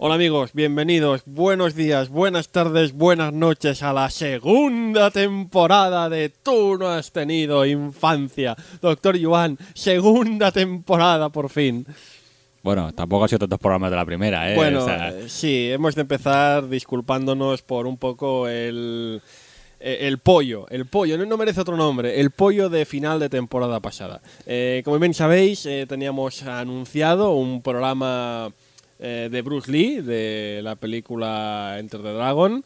Hola amigos, bienvenidos, buenos días, buenas tardes, buenas noches a la segunda temporada de Tú no has tenido infancia. Doctor Yuan, segunda temporada por fin. Bueno, tampoco ha sido tantos programas de la primera, ¿eh? Bueno, O sea, eh, sí, hemos de empezar disculpándonos por un poco el, eh, el pollo. El pollo, no, no merece otro nombre. El pollo de final de temporada pasada. Eh, como bien sabéis, eh, teníamos anunciado un programa eh, de Bruce Lee, de la película Enter the Dragon.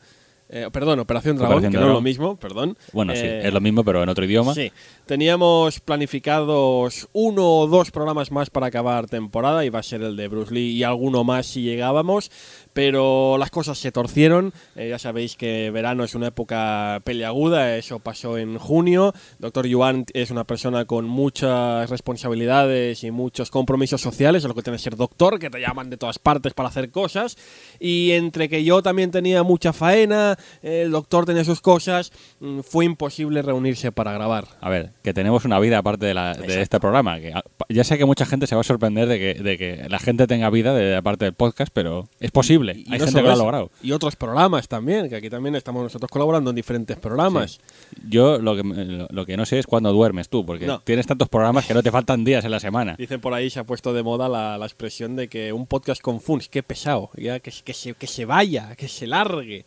Eh, perdón, Operación Dragón, Operación que no es lo mismo, perdón. bueno, sí, Eh, es lo mismo, pero en otro idioma. Sí, teníamos planificados uno o dos programas más para acabar temporada, iba a ser el de Bruce Lee y alguno más si llegábamos, pero las cosas se torcieron, Eh, ya sabéis que verano es una época peleaguda, eso pasó en junio, Doctor Yuan es una persona con muchas responsabilidades y muchos compromisos sociales, es lo que tiene que ser doctor, que te llaman de todas partes para hacer cosas, y entre que yo también tenía mucha faena, el doctor tenía sus cosas, mm, fue imposible reunirse para grabar. A ver, que tenemos una vida aparte de, la- de este programa. Que, ya sé que mucha gente se va a sorprender de que, de que la gente tenga vida de, aparte del podcast, pero es posible. Y Hay no gente que lo ha logrado. Y otros programas también, que aquí también estamos nosotros colaborando en diferentes programas. Yo lo que, lo, lo que no sé es cuándo duermes tú, porque No. tienes tantos programas que no te faltan días en la semana. Dicen por ahí, se ha puesto de moda la, la expresión de que un podcast con Funs, qué pesado, ya que, que, se, que se vaya, que se largue.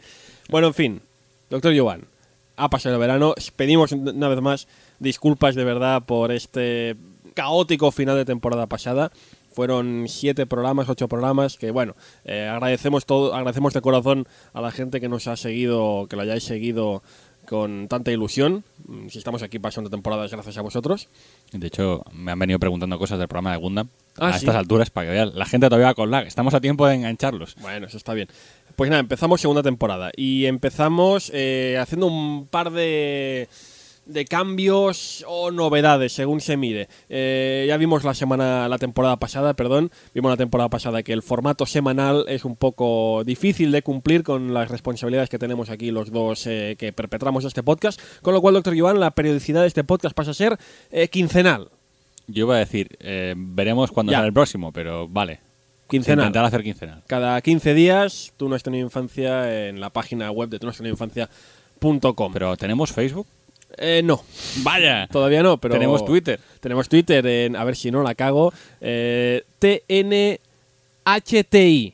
Bueno, en fin, doctor Giovanni, ha pasado el verano, pedimos una vez más disculpas de verdad por este caótico final de temporada pasada. Fueron siete programas, ocho programas, que bueno, eh, agradecemos todo, agradecemos de corazón a la gente que nos ha seguido, que lo hayáis seguido con tanta ilusión. Mm, Si estamos aquí pasando temporadas gracias a vosotros. De hecho, me han venido preguntando cosas del programa de Gundam. Ah, a ¿sí? estas alturas, para que vean, la gente todavía va con lag. Estamos a tiempo de engancharlos. Bueno, eso está bien. Pues nada, empezamos segunda temporada y empezamos eh, haciendo un par de, de cambios o novedades, según se mire. Eh, ya vimos la semana, la temporada pasada, perdón, vimos la temporada pasada que el formato semanal es un poco difícil de cumplir con las responsabilidades que tenemos aquí los dos eh, que perpetramos este podcast, con lo cual, doctor Joan, la periodicidad de este podcast pasa a ser eh, quincenal. Yo iba a decir, eh, veremos cuándo Ya. el próximo, pero vale. Quincenal. Intentar hacer quincenal. Cada 15 días, tú no has tenido infancia en la página web de tú no has tenido infancia.com. Pero ¿tenemos Facebook? Eh, no, Vaya. todavía no, pero. Tenemos Twitter. Tenemos Twitter en, a ver si no la cago, eh, TNHTI.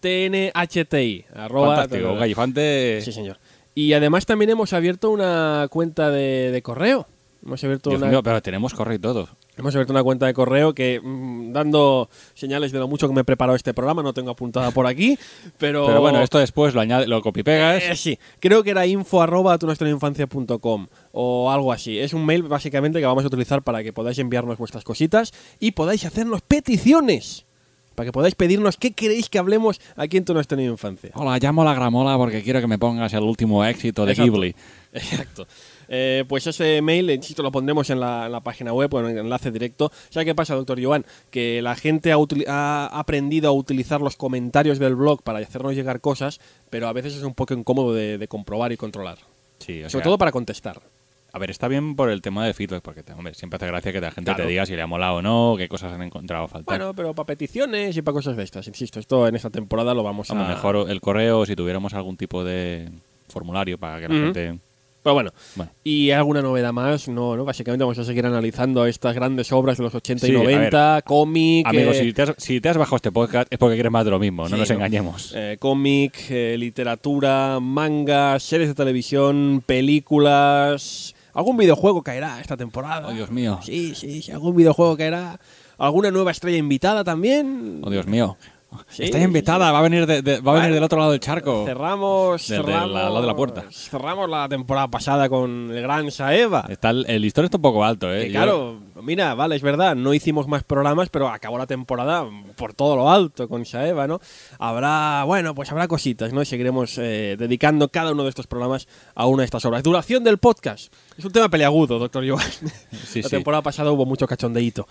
TNHTI. Arroba, Fantástico. Gallifante. Sí, señor. Y además también hemos abierto una cuenta de, de correo. Hemos abierto Dios una, mío, pero tenemos correo y todo. Hemos abierto una cuenta de correo que, mm, dando señales de lo mucho que me he preparado este programa, no tengo apuntada por aquí, pero... Pero bueno, esto después lo añade, lo copipegas. Eh, sí, creo que era info arroba tunuestroinfancia.com o algo así. Es un mail básicamente que vamos a utilizar para que podáis enviarnos vuestras cositas y podáis hacernos peticiones. Para que podáis pedirnos qué queréis que hablemos aquí en Tu No has tenido infancia. Hola, llamo a la gramola porque quiero que me pongas el último éxito de Exacto. Ghibli. Exacto. Eh, pues ese mail, insisto, lo pondremos en la, en la página web o en el enlace directo. ¿Sabe qué pasa, doctor Joan? Que la gente ha, aprendido a utilizar los comentarios del blog para hacernos llegar cosas, pero a veces es un poco incómodo de, de comprobar y controlar. Sí, o Sobre sea, todo para contestar. A ver, está bien por el tema de feedback, porque hombre, siempre hace gracia que la gente Claro. te diga si le ha molado o no, qué cosas han encontrado a faltar. Bueno, pero para peticiones y para cosas de estas, insisto, esto en esta temporada lo vamos a lo a... mejor el correo, si tuviéramos algún tipo de formulario para que la gente. Pero bueno, Bueno. ¿y alguna novedad más? No, no, básicamente vamos a seguir analizando estas grandes obras de los 80 y Sí, a 90, cómic... Amigos, eh, si, te has, si te has bajado este podcast es porque quieres más de lo mismo, no Sí, nos no. engañemos. Eh, cómic, eh, literatura, manga, series de televisión, películas. Algún videojuego caerá esta temporada. Oh, Dios mío. Sí, sí, sí, algún videojuego caerá. ¿Alguna nueva estrella invitada también? Oh, Dios mío. Sí, Está invitada, va a venir, de- de- va a venir del otro lado del charco. Cerramos, del cerramos, lado de la puerta. cerramos la temporada pasada con el gran Saeva. Está el, el listón está un poco alto, ¿eh? Que Yo- claro, mira, vale, es verdad, no hicimos más programas, pero acabó la temporada por todo lo alto con Saeva, ¿no? Habrá, bueno, pues habrá cositas, ¿no? Y seguiremos eh, dedicando cada uno de estos programas a una de estas obras. Duración del podcast. Es un tema peleagudo, doctor Joan. Sí, la sí. temporada pasada hubo mucho cachondeíto.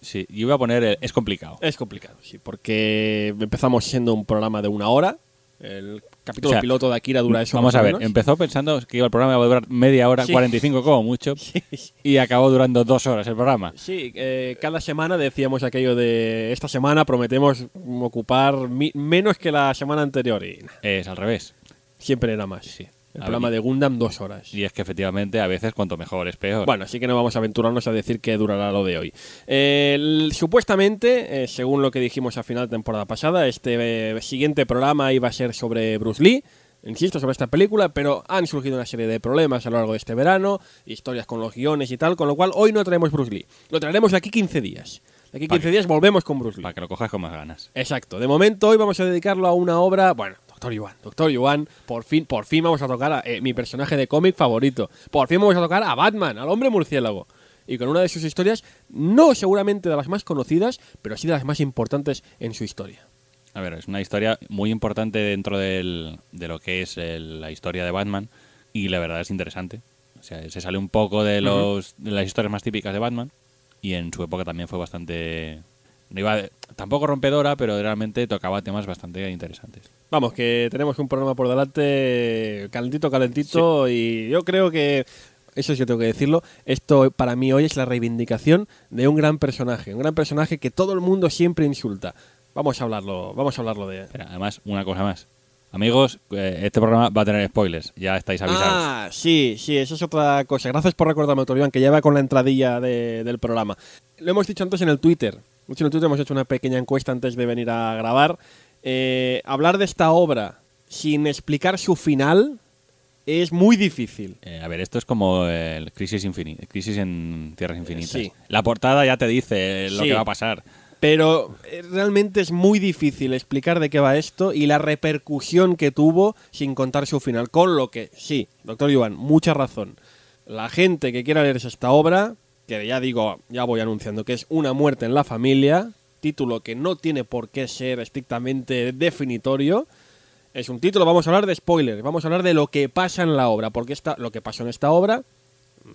Sí, yo iba a poner. el- es complicado. Es complicado, sí, porque empezamos siendo un programa de una hora El capítulo O sea, piloto de Akira dura eso. Vamos más a ver, menos. empezó pensando que el programa iba a durar media hora, Sí. 45 como mucho, y acabó durando dos horas el programa. Sí, eh, cada semana decíamos aquello de esta semana prometemos ocupar menos que la semana anterior y Es al revés. siempre era más. Sí. El A programa ver, de Gundam, dos horas. Y es que efectivamente a veces cuanto mejor es peor. Bueno, así que no vamos a aventurarnos a decir que durará lo de hoy. Eh, el- supuestamente, eh, según lo que dijimos a final de temporada pasada, este eh, siguiente programa iba a ser sobre Bruce Lee. Insisto, sobre esta película, pero han surgido una serie de problemas a lo largo de este verano, historias con los guiones y tal, con lo cual hoy no traemos Bruce Lee. Lo traeremos de aquí 15 días. De aquí 15 Vale. días volvemos con Bruce Lee. Para que lo cojas con más ganas. Exacto. De momento hoy vamos a dedicarlo a una obra, bueno, Doctor Yuan, Doctor Yuan, por fin, por fin vamos a tocar a eh, mi personaje de cómic favorito. Por fin vamos a tocar a Batman, al hombre murciélago. Y con una de sus historias, no seguramente de las más conocidas, pero sí de las más importantes en su historia. A ver, es una historia muy importante dentro del- de lo que es el- la historia de Batman y la verdad es interesante. O sea, se sale un poco de, los, de las historias más típicas de Batman y en su época también fue bastante... No iba tampoco rompedora, pero realmente tocaba temas bastante interesantes. Vamos, que tenemos un programa por delante calentito, calentito, y yo creo que, eso sí tengo que decirlo, esto para mí hoy es la reivindicación de un gran personaje, un gran personaje que todo el mundo siempre insulta. Vamos a hablarlo, vamos a hablarlo de... Pero además, una cosa más. Amigos, eh, este programa va a tener spoilers, ya estáis avisados. Ah, sí, sí, eso es otra cosa. Gracias por recordarme, doctor Iván, que ya va con la entradilla de- del programa. Lo hemos dicho antes en el Twitter. Mucho en el Twitter hemos hecho una pequeña encuesta antes de venir a grabar. Eh, hablar de esta obra sin explicar su final es muy difícil. Eh, a ver, esto es como el Crisis, Infini- Crisis en Tierras Infinitas. sí. La portada ya te dice lo Sí. que va a pasar. Pero eh, realmente es muy difícil explicar de qué va esto y la repercusión que tuvo sin contar su final. Con lo que, sí, doctor Iván, mucha razón. La gente que quiera leerse esta obra, que ya digo, ya voy anunciando que es Una muerte en la familia, título que no tiene por qué ser estrictamente definitorio. Es un título, vamos a hablar de spoilers, vamos a hablar de lo que pasa en la obra, porque esta, lo que pasó en esta obra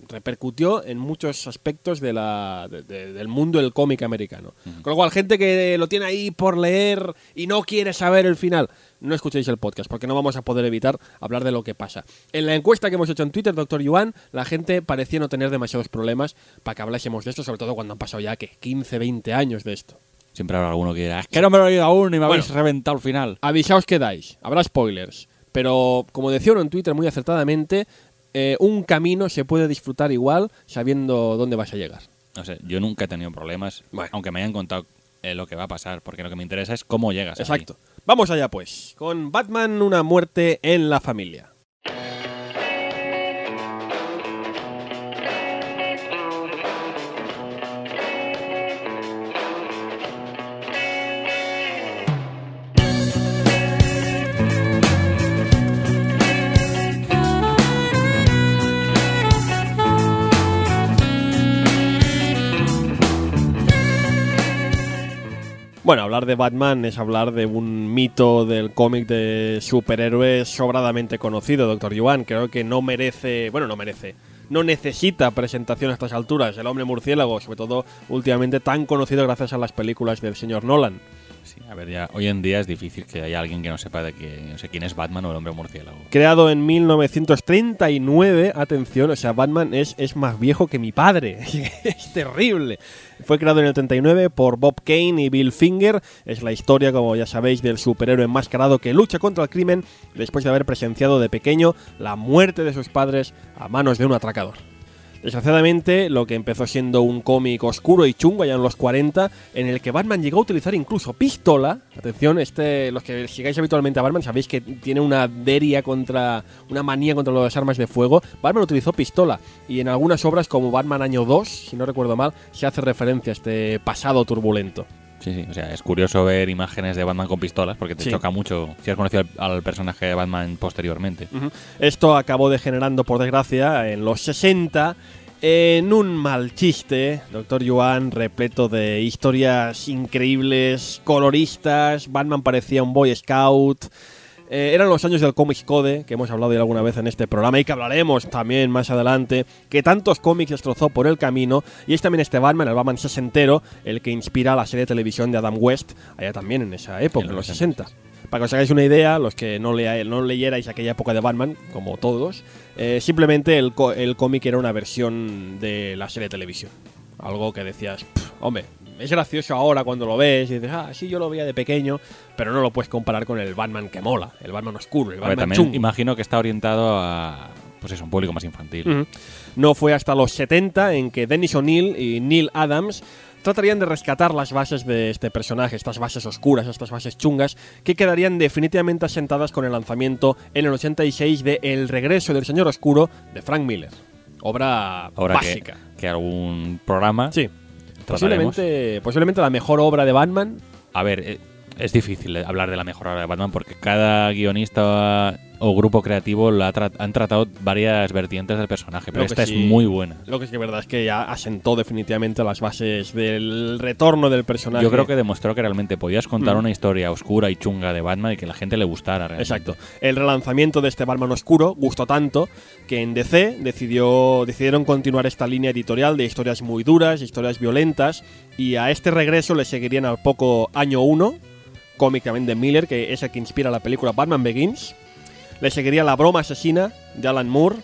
repercutió en muchos aspectos de la, de- de- del mundo del cómic americano. Con lo cual, gente que lo tiene ahí por leer y no quiere saber el final, no escuchéis el podcast, porque no vamos a poder evitar hablar de lo que pasa. En la encuesta que hemos hecho en Twitter, doctor Yuan, la gente parecía no tener demasiados problemas para que hablásemos de esto, sobre todo cuando han pasado ya, que 15, 20 años de esto. Siempre habrá alguno que dirá, es que no me lo he oído aún y me habéis Bueno. reventado el final. Avisaos que dais, habrá spoilers. Pero como decía uno en Twitter muy acertadamente, eh, un camino se puede disfrutar igual sabiendo dónde vas a llegar. No sé, yo nunca he tenido problemas, Bueno. aunque me hayan contado eh, lo que va a pasar, porque lo que me interesa es cómo llegas. Exacto. Vamos allá pues, con Batman una muerte en la familia. Bueno, hablar de Batman es hablar de un mito del cómic de superhéroes sobradamente conocido, Doctor Yuan. Creo que no merece, bueno, no merece, no necesita presentación a estas alturas. El hombre murciélago, sobre todo últimamente tan conocido gracias a las películas del señor Nolan. Sí, a ver, ya hoy en día es difícil que haya alguien que no sepa de que, no sé quién es Batman o el hombre murciélago. Creado en 1939, atención, o sea, Batman es, es más viejo que mi padre. es terrible. Fue creado en el 39 por Bob Kane y Bill Finger. Es la historia, como ya sabéis, del superhéroe enmascarado que lucha contra el crimen después de haber presenciado de pequeño la muerte de sus padres a manos de un atracador. Desgraciadamente, lo que empezó siendo un cómic oscuro y chungo allá en los 40, en el que Batman llegó a utilizar incluso pistola. Atención, este, los que sigáis habitualmente a Batman sabéis que tiene una deria contra, una manía contra las armas de fuego. Batman utilizó pistola y en algunas obras como Batman Año 2, si no recuerdo mal, se hace referencia a este pasado turbulento. Sí, sí, o sea, es curioso ver imágenes de Batman con pistolas porque te Sí. choca mucho si has conocido al, al personaje de Batman posteriormente. Esto acabó degenerando, por desgracia, en los 60 en un mal chiste, Doctor Yuan, repleto de historias increíbles, coloristas, Batman parecía un Boy Scout, eh, eran los años del Comics Code, que hemos hablado ya alguna vez en este programa y que hablaremos también más adelante, que tantos cómics destrozó por el camino, y es también este Batman, el Batman sesentero, el que inspira la serie de televisión de Adam West, allá también en esa época, en los 60. Para que os hagáis una idea, los que no, lea, no leyerais aquella época de Batman, como todos, eh, simplemente el, el cómic era una versión de la serie de televisión. Algo que decías, "Pff, hombre, es gracioso ahora cuando lo ves y dices, ah, sí, yo lo veía de pequeño, pero no lo puedes comparar con el Batman que mola, el Batman oscuro, el ver, Batman chungo. imagino que está orientado a pues eso, un público más infantil. No fue hasta los 70 en que Dennis O'Neill y Neil Adams tratarían de rescatar las bases de este personaje, estas bases oscuras, estas bases chungas, que quedarían definitivamente asentadas con el lanzamiento en el 86 de El regreso del Señor Oscuro de Frank Miller. Obra Ahora que, básica. que algún programa Sí. Posiblemente, posiblemente la mejor obra de Batman. A ver, eh, es difícil hablar de la mejor obra de Batman porque cada guionista o grupo creativo la tra- han tratado varias vertientes del personaje, pero esta sí. es muy buena. Lo que es que verdad es que ya asentó definitivamente las bases del retorno del personaje. Yo creo que demostró que realmente podías contar Mm. una historia oscura y chunga de Batman y que la gente le gustara realmente. Exacto. El relanzamiento de este Batman oscuro gustó tanto que en DC decidió, decidieron continuar esta línea editorial de historias muy duras, historias violentas, y a este regreso le seguirían al poco año 1, cómic también de Miller, que es el que inspira la película Batman Begins. Le seguiría La broma asesina de Alan Moore.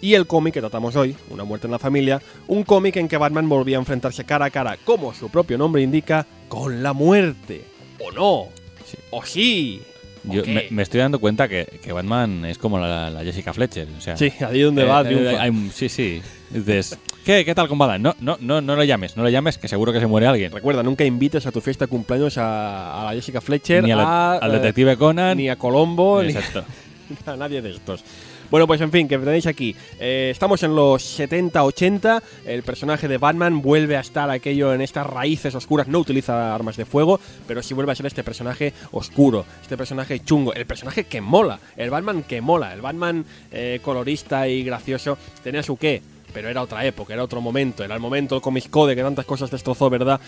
Y el cómic que tratamos hoy, Una muerte en la familia, un cómic en que Batman volvía a enfrentarse cara a cara, como su propio nombre indica, con la muerte. ¿O no? Sí. ¿O sí? ¿O Yo qué? me, me estoy dando cuenta que, que Batman es como la, la Jessica Fletcher. O sea, Sí, ahí donde eh, va eh, triunfa. hay- sí, sí. Dices, ¿qué, ¿qué tal con Batman? No, no, no, no lo llames, no lo llames, que seguro que se muere alguien. Recuerda, nunca invites a tu fiesta de cumpleaños a, a la Jessica Fletcher, Ni al, a, al eh, detective Conan. ni a Colombo, ni Exacto. a nadie de estos. Bueno, pues en fin, que tenéis aquí. Eh, estamos en los 70-80. El personaje de Batman vuelve a estar aquello en estas raíces oscuras. No utiliza armas de fuego, pero sí vuelve a ser este personaje oscuro, este personaje chungo, el personaje que mola, el Batman que mola, el Batman eh, colorista y gracioso. Tenía su qué, pero era otra época, era otro momento. Era el momento del Comics Code que tantas cosas destrozó, ¿verdad?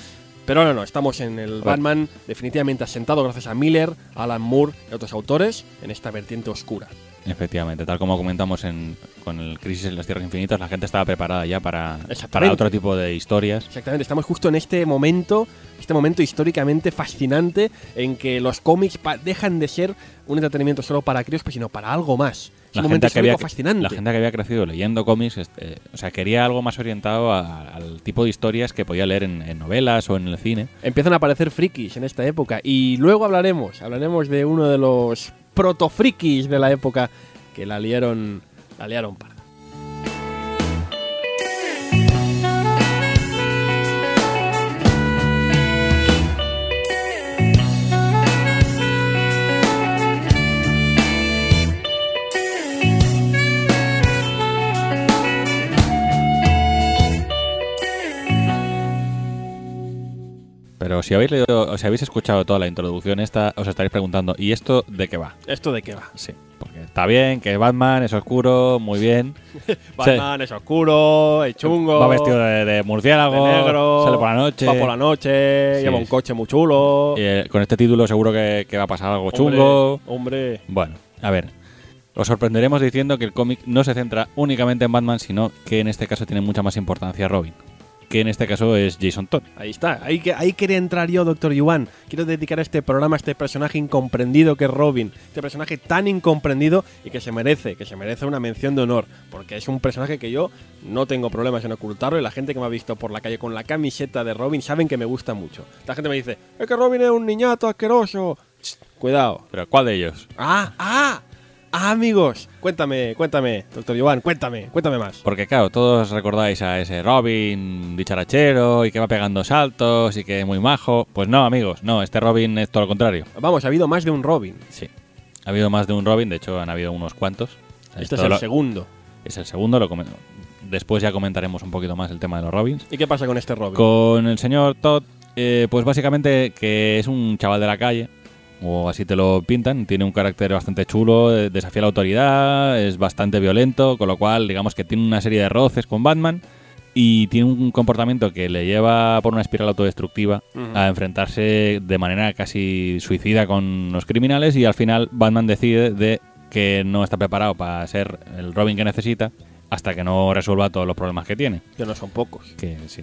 Pero ahora no, estamos en el. Batman definitivamente asentado gracias a Miller, Alan Moore y otros autores en esta vertiente oscura. Efectivamente, tal como comentamos en, con el Crisis en las Tierras Infinitas, la gente estaba preparada ya para, para otro tipo de historias. Exactamente, estamos justo en este momento, este momento históricamente fascinante en que los cómics dejan de ser un entretenimiento solo para críos, pues, sino para algo más. La un momento gente, que había, histórico fascinante. la gente que había crecido leyendo cómics, este, o sea, quería algo más orientado a- al tipo de historias que podía leer en, en novelas o en el cine. Empiezan a aparecer frikis en esta época y luego hablaremos, hablaremos de uno de los protofrikis de la época que la liaron, la liaron parda. Pero si habéis leído, o si habéis escuchado toda la introducción esta, os estaréis preguntando, ¿y esto de qué va? ¿Esto de qué va? Sí, porque está bien, que Batman es oscuro, muy bien. Batman es oscuro, es chungo. Va vestido de, de murciélago, de negro, sale por la noche. Va por la noche, Sí, lleva un coche muy chulo. y, eh, con este título seguro que, que va a pasar algo Hombre, chungo. Hombre, Bueno, a ver. Os sorprenderemos diciendo que el cómic no se centra únicamente en Batman, sino que en este caso tiene mucha más importancia Robin. Que en este caso es Jason Todd. ahí está. Ahí, que, ahí quería entrar yo, Doctor Yuan. Quiero dedicar este programa a este personaje incomprendido que es Robin. Este personaje tan incomprendido y que se merece, que se merece una mención de honor. Porque es un personaje que yo no tengo problemas en ocultarlo y la gente que me ha visto por la calle con la camiseta de Robin saben que me gusta mucho. La gente me dice, es que Robin es un niñato asqueroso. Cuidado. Pero ¿cuál de ellos? Ah, ah, amigos. Cuéntame, cuéntame, Doctor Yuan, cuéntame, cuéntame más. Porque claro, todos recordáis a ese Robin dicharachero y que va pegando saltos y que es muy majo. Pues no, amigos, no, este Robin es todo lo contrario. Vamos, ha habido más de un Robin. Sí. Ha habido más de un Robin, de hecho han habido unos cuantos. Este Esto es el lo- segundo. es el segundo, lo comen- después ya comentaremos un poquito más el tema de los Robins. ¿Y qué pasa con este Robin? Con el señor Todd, eh, pues básicamente que es un chaval de la calle, o así te lo pintan, tiene un carácter bastante chulo, eh, desafía la autoridad, es bastante violento, con lo cual digamos que tiene una serie de roces con Batman, y tiene un comportamiento que le lleva por una espiral autodestructiva a enfrentarse de manera casi suicida con los criminales y al final Batman decide de que no está preparado para ser el Robin que necesita hasta que no resuelva todos los problemas que tiene. Que no son pocos. Que sí.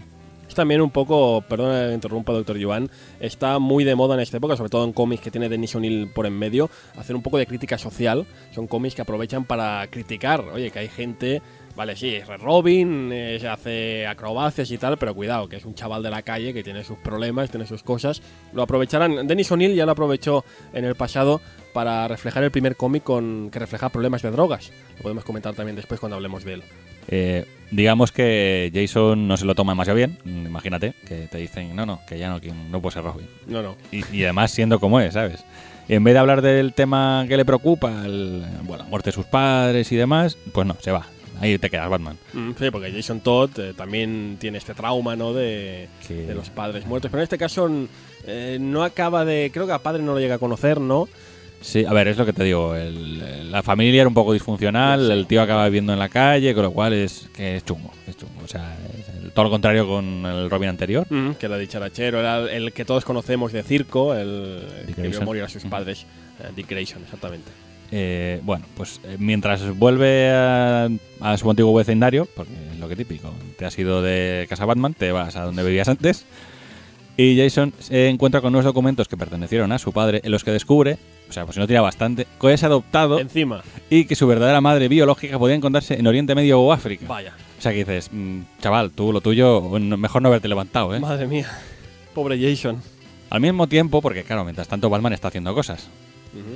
También un poco, perdona que interrumpa, doctor Joan, está muy de moda en esta época, sobre todo en cómics que tiene Denis O'Neill por en medio, hacer un poco de crítica social. Son cómics que aprovechan para criticar, oye, que hay gente, vale, sí, es Robin, se hace acrobacias y tal, pero cuidado, que es un chaval de la calle que tiene sus problemas, tiene sus cosas. Lo aprovecharán. Denis O'Neill ya lo aprovechó en el pasado para reflejar el primer cómic con que refleja problemas de drogas. Lo podemos comentar también después cuando hablemos de él. Eh, digamos que Jason no se lo toma demasiado bien. Mm, Imagínate que te dicen, no, no, que ya no, que no puede ser Robin. No, no. Y, y además siendo como es, ¿sabes? En vez de hablar del tema que le preocupa, el- bueno, la muerte de sus padres y demás, pues no, se va. Ahí te quedas, Batman. Mm, Sí, porque Jason Todd eh, también tiene este trauma, ¿no? De, Sí. de los padres muertos. Pero en este caso mm, eh, no acaba de. Creo que a padre no lo llega a conocer, ¿no? Sí, a ver, es lo que te digo. el- la familia era un poco disfuncional, Sí. el tío acaba viviendo en la calle, con lo cual es que es chungo. Es chungo. O sea, es todo lo contrario con el Robin anterior. Mm, que era dicharachero, era el, que todos conocemos de circo, el Dick que vio morir a sus padres. eh, Dick Grayson, exactamente. Eh, bueno, pues eh, mientras vuelve a, a su antiguo vecindario, porque es lo que típico, te has ido de casa Batman, te vas a donde vivías antes, y Jason se encuentra con unos documentos que pertenecieron a su padre, en los que descubre, o sea, pues si no tira bastante, que es adoptado Encima, y que su verdadera madre biológica podía encontrarse en Oriente Medio o África. vaya. O sea que dices, mm, chaval, tú lo tuyo, mejor no haberte levantado, ¿eh? Madre mía. Pobre Jason. Al mismo tiempo, porque claro, mientras tanto Batman está haciendo cosas.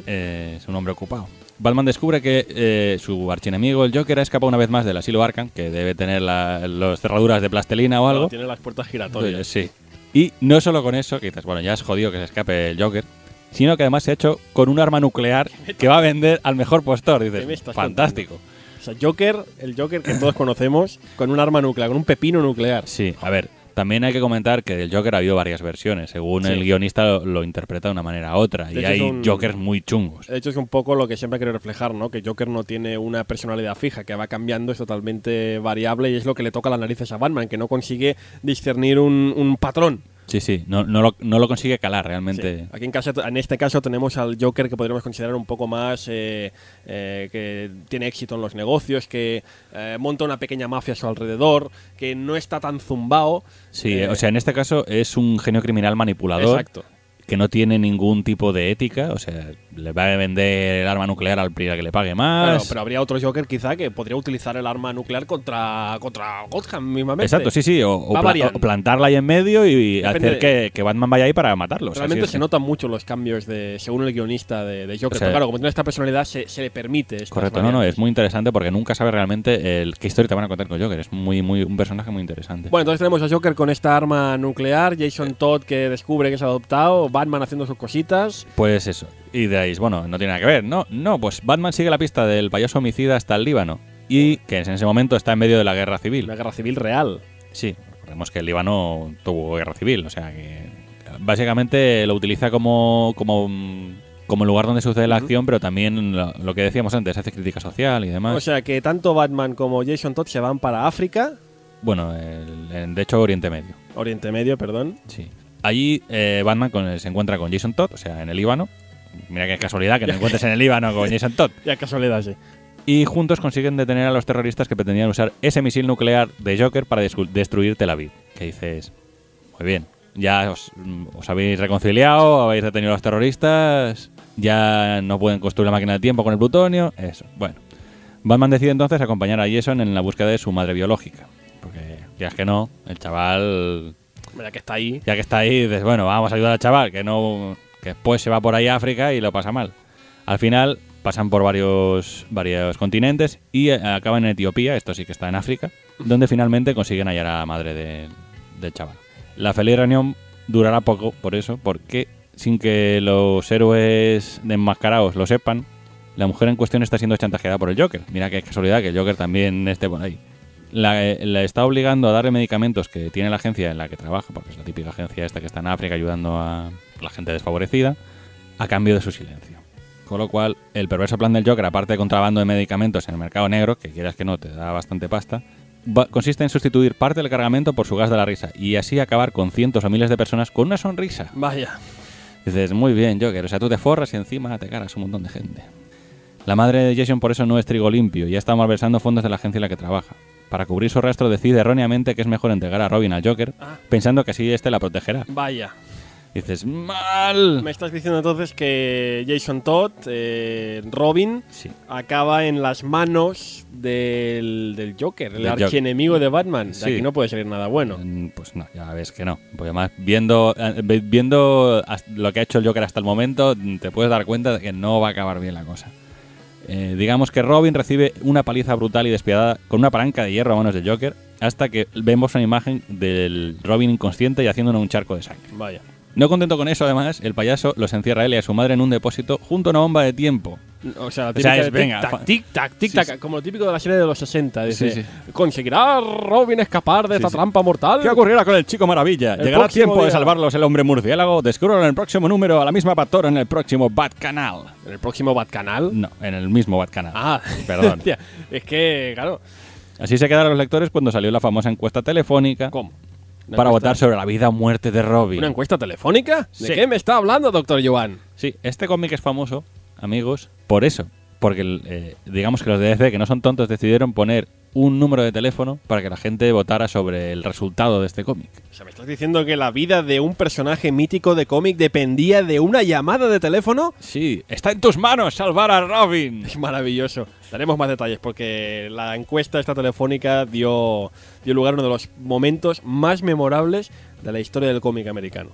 Eh, es un hombre ocupado. Batman descubre que eh, su archienemigo, el Joker, ha escapado una vez más del asilo Arkham, que debe tener la- las cerraduras de plastelina o algo. No, tiene las puertas giratorias. Sí. Y no solo con eso, que dices, bueno, ya es jodido que se escape el Joker, sino que además se ha hecho con un arma nuclear que va a vender al mejor postor. ¿Qué me Dices, fantástico. O sea, Joker, el Joker que todos conocemos, con un arma nuclear, con un pepino nuclear. Sí, a ver, también hay que comentar que del Joker ha habido varias versiones. Según Sí. el guionista lo, lo interpreta de una manera u otra. De y hay un- Jokers muy chungos. De hecho, es un poco lo que siempre quiero reflejar, ¿no? Que Joker no tiene una personalidad fija, que va cambiando, es totalmente variable y es lo que le toca a las narices a Batman, que no consigue discernir un, un patrón. Sí, sí, no, no, lo, no lo consigue calar Sí. realmente. Aquí en, casa, en este caso tenemos al Joker que podríamos considerar un poco más eh, eh, que tiene éxito en los negocios, que eh, monta una pequeña mafia a su alrededor, que no está tan zumbao. Sí, o sea, en este caso es un genio criminal manipulador Exacto. que no tiene ningún tipo de ética. O sea, le va a vender el arma nuclear al primer que le pague más. Claro, pero habría otro Joker quizá que podría utilizar el arma nuclear contra, contra Gotham mismamente. Exacto, sí, sí. O, o Va pla- variando. o plantarla ahí en medio y Depende hacer que, que Batman vaya ahí para matarlo. o sea, Realmente sí, se sí. notan mucho los cambios de según el guionista de, de Joker. Sea, pero claro, como tiene esta personalidad, se, se le permite. estas Correcto, no, no, es muy interesante porque nunca sabes realmente el, qué historia te van a contar con Joker. Es muy, muy, un personaje muy interesante. Bueno, entonces tenemos a Joker con esta arma nuclear, Jason Todd que descubre que es adoptado, Batman haciendo sus cositas. Pues eso. Y diréis, bueno, no tiene nada que ver. No, no, pues Batman sigue la pista del payaso homicida hasta el Líbano. Y que en ese momento está en medio de la guerra civil. Una guerra civil real. Sí, recordemos que el Líbano tuvo guerra civil, o sea que básicamente lo utiliza como, como, como lugar donde sucede la acción, pero también lo, lo que decíamos antes, hace crítica social y demás. O sea que tanto Batman como Jason Todd se van para África, bueno, el- de hecho Oriente Medio. Oriente Medio, perdón. Sí. Allí eh, Batman con- se encuentra con Jason Todd, o sea, en el Líbano. Mira qué casualidad que te encuentres en el Líbano con Jason Todd. Ya casualidad, sí. Y juntos consiguen detener a los terroristas que pretendían usar ese misil nuclear de Joker para destruir Tel Aviv. Que dices, muy bien, ya os, os habéis reconciliado, habéis detenido a los terroristas, ya no pueden construir la máquina del tiempo con el plutonio, eso. Bueno, Batman decide entonces acompañar a Jason en la búsqueda de su madre biológica. Porque, ya es que no, el chaval Ya que está ahí. ya que está ahí, dices, bueno, vamos a ayudar al chaval, que no que después se va por ahí a África y lo pasa mal. Al final pasan por varios, varios continentes y eh, acaban en Etiopía, esto sí que está en África, donde finalmente consiguen hallar a la madre de- del chaval. La feliz reunión durará poco por eso, porque sin que los héroes de enmascarados lo sepan, la mujer en cuestión está siendo chantajeada por el Joker. Mira qué casualidad que el Joker también esté por ahí. La, eh, la está obligando a darle medicamentos que tiene la agencia en la que trabaja, porque es la típica agencia esta que está en África ayudando a la gente desfavorecida, a cambio de su silencio. Con lo cual, el perverso plan del Joker, aparte de contrabando de medicamentos en el mercado negro, que quieras que no, te da bastante pasta, va- consiste en sustituir parte del cargamento por su gas de la risa y así acabar con cientos o miles de personas con una sonrisa. Vaya. Dices, muy bien, Joker. O sea, tú te forras y encima te cargas un montón de gente. La madre de Jason por eso no es trigo limpio y ha estado malversando fondos de la agencia en la que trabaja. Para cubrir su rastro decide erróneamente que es mejor entregar a Robin al Joker, Ah. pensando que así este la protegerá. Vaya. Dices, mal. Me estás diciendo entonces que Jason Todd, eh, Robin, Sí. acaba en las manos del, del Joker, el archienemigo de Batman. De Sí. aquí no puede salir nada bueno. Mm, Pues no, ya ves que no. Porque además, viendo, eh, viendo lo que ha hecho el Joker hasta el momento, mm, te puedes dar cuenta de que no va a acabar bien la cosa. Eh, digamos que Robin recibe una paliza brutal y despiadada con una palanca de hierro a manos del Joker, hasta que vemos una imagen del Robin inconsciente y haciéndole un charco de sangre. Vaya. No contento con eso, además, el payaso los encierra a él y a su madre en un depósito junto a una bomba de tiempo. O sea, la O sea, típica es, de venga, tic-tac, fa- tic-tac, tic-tac, como lo típico de la serie de los 60. Dice, Sí, sí. ¿conseguirá Robin escapar de Sí, esta sí. trampa mortal? ¿Qué ocurrirá con el chico maravilla? El ¿Llegará tiempo de día. salvarlos el hombre murciélago? Descúbrelo en el próximo número a la misma Bator en el próximo Bat Canal. ¿En el próximo Batcanal? No, en el mismo Bat Canal. Ah, Perdón. Hostia, es que, claro, Así se quedaron los lectores cuando salió la famosa encuesta telefónica ¿cómo? Una para encuesta- votar sobre la vida o muerte de Robin. ¿Una encuesta telefónica? ¿De Sí. qué me está hablando, doctor Joan? Sí, este cómic es famoso, amigos, por eso. Porque eh, digamos que los de DC, que no son tontos, decidieron poner un número de teléfono para que la gente votara sobre el resultado de este cómic. O sea, ¿me estás diciendo que la vida de un personaje mítico de cómic dependía de una llamada de teléfono? Sí, está en tus manos salvar a Robin. Es maravilloso. Daremos más detalles porque la encuesta esta telefónica dio, dio lugar a uno de los momentos más memorables de la historia del cómic americano.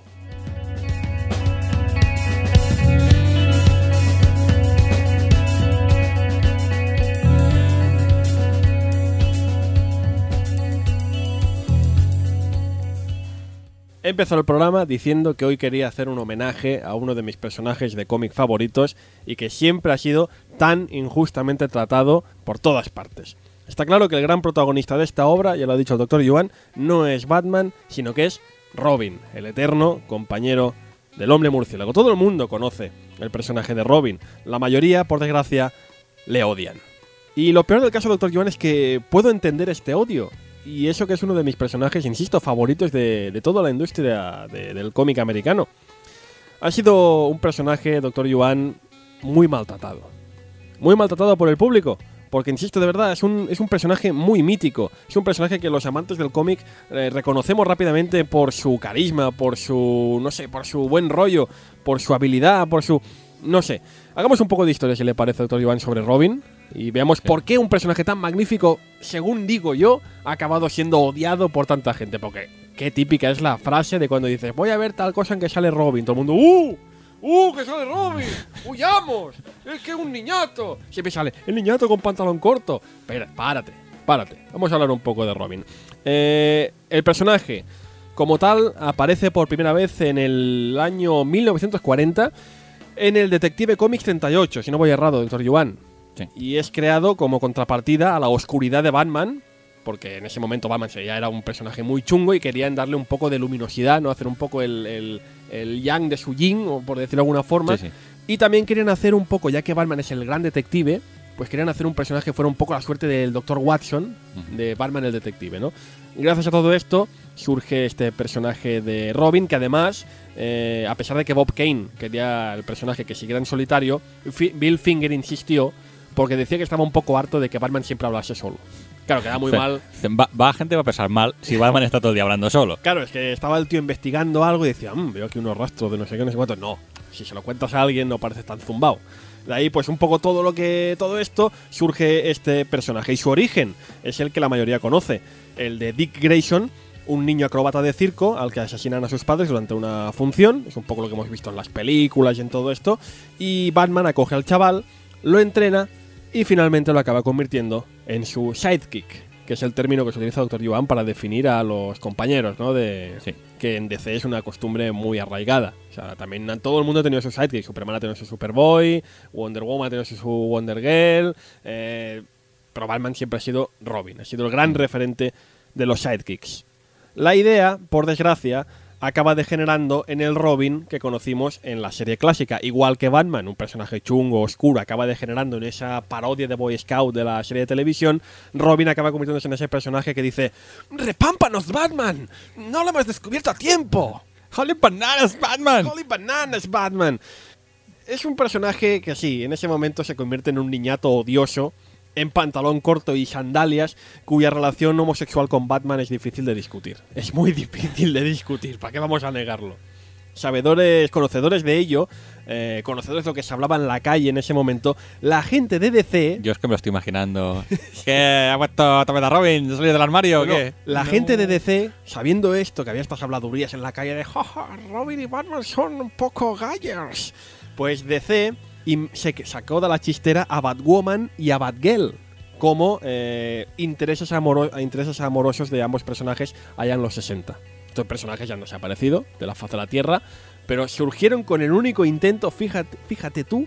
He empezado el programa diciendo que hoy quería hacer un homenaje a uno de mis personajes de cómic favoritos y que siempre ha sido tan injustamente tratado por todas partes. Está claro que el gran protagonista de esta obra, ya lo ha dicho el doctor Yuan, no es Batman, sino que es Robin, el eterno compañero del hombre murciélago. Todo el mundo conoce el personaje de Robin. La mayoría, por desgracia, le odian. Y lo peor del caso, doctor Yuan, es que puedo entender este odio. Y eso que es uno de mis personajes, insisto, favoritos de, de toda la industria de- del cómic americano. Ha sido un personaje, doctor Yuan, muy maltratado. Muy maltratado por el público. Porque, insisto, de verdad, es un, es un personaje muy mítico. Es un personaje que los amantes del cómic eh, reconocemos rápidamente por su carisma, por su, no sé, por su buen rollo, por su habilidad, por su... No sé. Hagamos un poco de historia, si le parece, doctor Iván, sobre Robin. Y veamos por qué un personaje tan magnífico, según digo yo, ha acabado siendo odiado por tanta gente. Porque qué típica es la frase de cuando dices, voy a ver tal cosa en que sale Robin. Todo el mundo, ¡uh! ¡Uh, que sale Robin! ¡Huyamos! ¡Es que es un niñato! Siempre sale, el niñato con pantalón corto. Espera, párate, párate. Vamos a hablar un poco de Robin. Eh, el personaje, como tal, aparece por primera vez en el año 1940 en el Detective Comics 38, si no voy errado, doctor Yuan. Sí. Y es creado como contrapartida a la oscuridad de Batman, porque en ese momento Batman ya era un personaje muy chungo y querían darle un poco de luminosidad, no hacer un poco el, el, el yang de su yin, o por decirlo de alguna forma. Sí, sí. Y también querían hacer un poco, ya que Batman es el gran detective, pues querían hacer un personaje que fuera un poco la suerte del Dr. Watson, de Batman el detective, ¿no? Y gracias a todo esto surge este personaje de Robin, que además, eh, a pesar de que Bob Kane quería el personaje que siguiera en solitario, Bill Finger insistió porque decía que estaba un poco harto de que Batman siempre hablase solo. Claro, queda muy O sea, mal. Va, va gente va a pensar mal si Batman está todo el día hablando solo. Claro, es que estaba el tío investigando algo y decía, "Mm, veo aquí unos rastros de no sé qué, no sé cuánto. No, si se lo cuentas a alguien no parece tan zumbao. De ahí, pues un poco todo lo que. todo esto surge este personaje. Y su origen es el que la mayoría conoce. El de Dick Grayson, un niño acróbata de circo al que asesinan a sus padres durante una función. Es un poco lo que hemos visto en las películas y en todo esto. Y Batman acoge al chaval, lo entrena y finalmente lo acaba convirtiendo en su sidekick, que es el término que se utiliza Dr. Yuan para definir a los compañeros, ¿no? De, Sí. Que en DC es una costumbre muy arraigada. O sea, también todo el mundo ha tenido su sidekick. Superman ha tenido su Superboy, Wonder Woman ha tenido su Wonder Girl, eh, pero Batman siempre ha sido Robin, ha sido el gran referente de los sidekicks. La idea, por desgracia, acaba degenerando en el Robin que conocimos en la serie clásica. Igual que Batman, un personaje chungo, oscuro, acaba degenerando en esa parodia de Boy Scout de la serie de televisión, Robin acaba convirtiéndose en ese personaje que dice ¡Repámpanos, Batman! ¡No lo hemos descubierto a tiempo! ¡Holy bananas, Batman! ¡Holy bananas, Batman! Es un personaje que sí, en ese momento se convierte en un niñato odioso, en pantalón corto y sandalias, cuya relación homosexual con Batman es difícil de discutir. Es muy difícil de discutir, ¿para qué vamos a negarlo? Sabedores, conocedores de ello, eh, conocedores de lo que se hablaba en la calle en ese momento, la gente de DC... Yo es que me lo estoy imaginando. ¿Qué? ¿Ha puesto Tometa Robin? ¿Ha salido del armario o No, qué? La No. gente de DC, sabiendo esto, que había estas habladurías en la calle de "Ja, ja, Robin y Batman son un poco gallers, pues DC im- se sacó de la chistera a Batwoman y a Batgirl como eh, intereses, amoro- intereses amorosos de ambos personajes allá en los 60. Estos personajes ya no se han aparecido de la faz de la Tierra, pero surgieron con el único intento, fíjate, fíjate tú,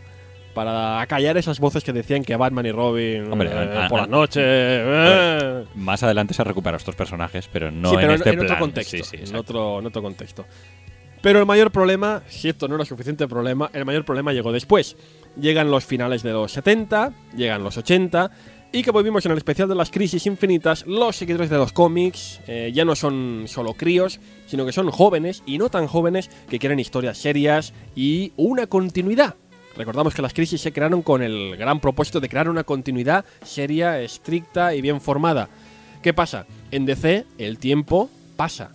para acallar esas voces que decían que Batman y Robin Hombre, eh, a- a- por la noche... eh, Más adelante se recupera estos personajes, pero no sí, en este en otro contexto. Sí, sí, en, exacto. otro, en otro contexto. Pero el mayor problema, si esto no era suficiente problema, el mayor problema llegó después. Llegan los finales de los 70, llegan los 80, y como vimos en el especial de las crisis infinitas, los seguidores de los cómics eh, ya no son solo críos, sino que son jóvenes y no tan jóvenes que quieren historias serias y una continuidad. Recordamos que las crisis se crearon con el gran propósito de crear una continuidad seria, estricta y bien formada. ¿Qué pasa? En DC el tiempo pasa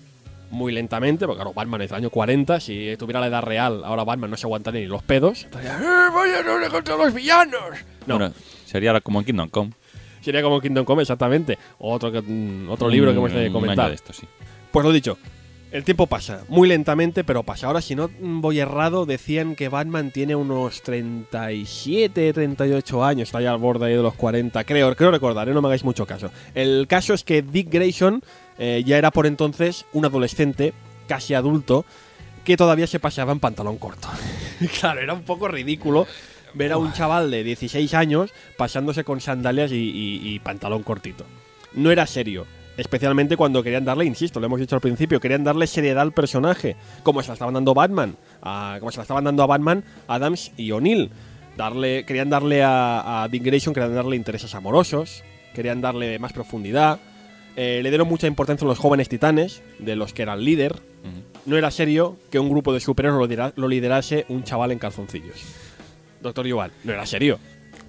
muy lentamente, porque claro, Batman es del año 40, si tuviera la edad real, ahora Batman no se aguantaría ni los pedos. Estaría, "Eh, voy a ir contra los villanos! No, Bueno, sería como en Kingdom Come. sería como Kingdom Come, exactamente. Otro, que- mm, otro libro que hemos de comentar. de esto, sí. Pues lo dicho, el tiempo pasa, muy lentamente, pero pasa. Ahora, si no voy errado, decían que Batman tiene unos 37, 38 años, está ya al borde de los 40, creo, creo recordar, ¿eh? no me hagáis mucho caso. El caso es que Dick Grayson eh, ya era por entonces un adolescente, casi adulto, que todavía se paseaba en pantalón corto. claro, era un poco ridículo ver a un chaval de 16 años pasándose con sandalias y, y- y pantalón cortito. No era serio. Especialmente cuando querían darle, insisto, lo hemos dicho al principio, querían darle seriedad al personaje, como se la estaban dando Batman, a- como se la estaban dando a Batman, Adams y O'Neill. Darle, querían darle a, a Dick Grayson, querían darle intereses amorosos, querían darle más profundidad. Eh, le dieron mucha importancia a los jóvenes titanes, de los que era el líder. No era serio que un grupo de superhéroes lo, lo liderase un chaval en calzoncillos. Doctor Yuval, no era serio.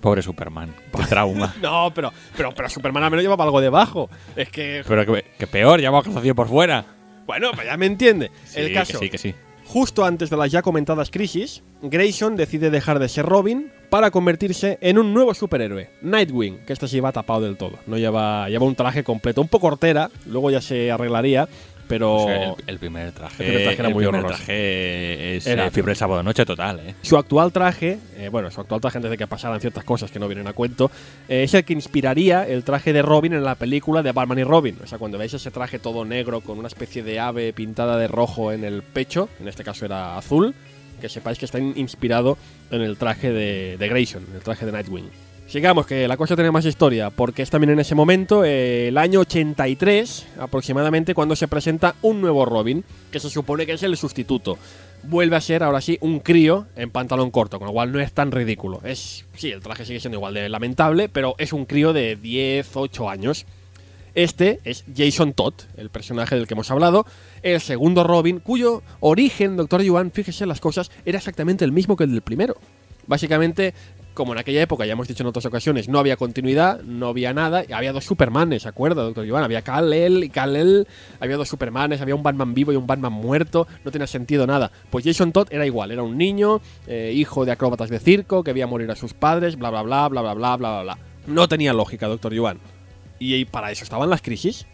Pobre Superman. Qué trauma. No, pero, pero, pero Superman al menos llevaba algo debajo. Es que, Pero que, que peor, llevaba calzoncillo por fuera. bueno, pues ya me entiende. Sí, El caso, Que sí, que sí. justo antes de las ya comentadas crisis, Grayson decide dejar de ser Robin para convertirse en un nuevo superhéroe, Nightwing, que este se lleva tapado del todo. No lleva, lleva un traje completo, un poco hortera, luego ya se arreglaría, pero el, el primer traje. El primer traje era muy primer horroroso. traje es Era- eh, fiebre del sábado noche total, ¿eh? Su actual traje, eh, bueno, su actual traje antes de que pasaran ciertas cosas que no vienen a cuento, eh, es el que inspiraría el traje de Robin en la película de Batman y Robin. O sea, cuando veis ese traje todo negro con una especie de ave pintada de rojo en el pecho, en este caso era azul, que sepáis que está in- inspirado en el traje de, de Grayson, el traje de Nightwing. Sigamos, que la cosa tiene más historia, porque es también en ese momento, eh, el año 83 aproximadamente, cuando se presenta un nuevo Robin, que se supone que es el sustituto. Vuelve a ser, ahora sí, un crío en pantalón corto, con lo cual no es tan ridículo. Es, sí, el traje sigue siendo igual de lamentable, pero es un crío de 10, 8 años. Este es Jason Todd, el personaje del que hemos hablado, el segundo Robin, cuyo origen, doctor Yuan, fíjese las cosas, era exactamente el mismo que el del primero. Básicamente, como en aquella época, ya hemos dicho en otras ocasiones, no había continuidad, no había nada, y había dos Supermanes, ¿se acuerda, doctor Yuan? Había Kal-El y Kal-El, había dos Supermanes, había un Batman vivo y un Batman muerto, no tenía sentido nada. Pues Jason Todd era igual, era un niño, eh, hijo de acróbatas de circo, que veía morir a sus padres, bla, bla, bla, bla, bla, bla, bla, bla. No tenía lógica, doctor Yuan. Y para eso estaban las crisis.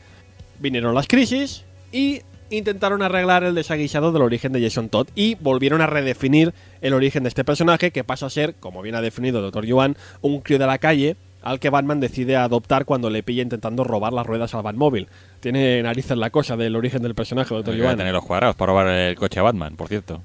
Vinieron las crisis y intentaron arreglar el desaguisado del origen de Jason Todd y volvieron a redefinir el origen de este personaje que pasa a ser, como bien ha definido el Dr. Yuan, un crío de la calle al que Batman decide adoptar cuando le pilla intentando robar las ruedas al Batmóvil. Tiene narices la cosa del origen del personaje, Dr. Yuan. tener los cuadrados para robar el coche a Batman, por cierto.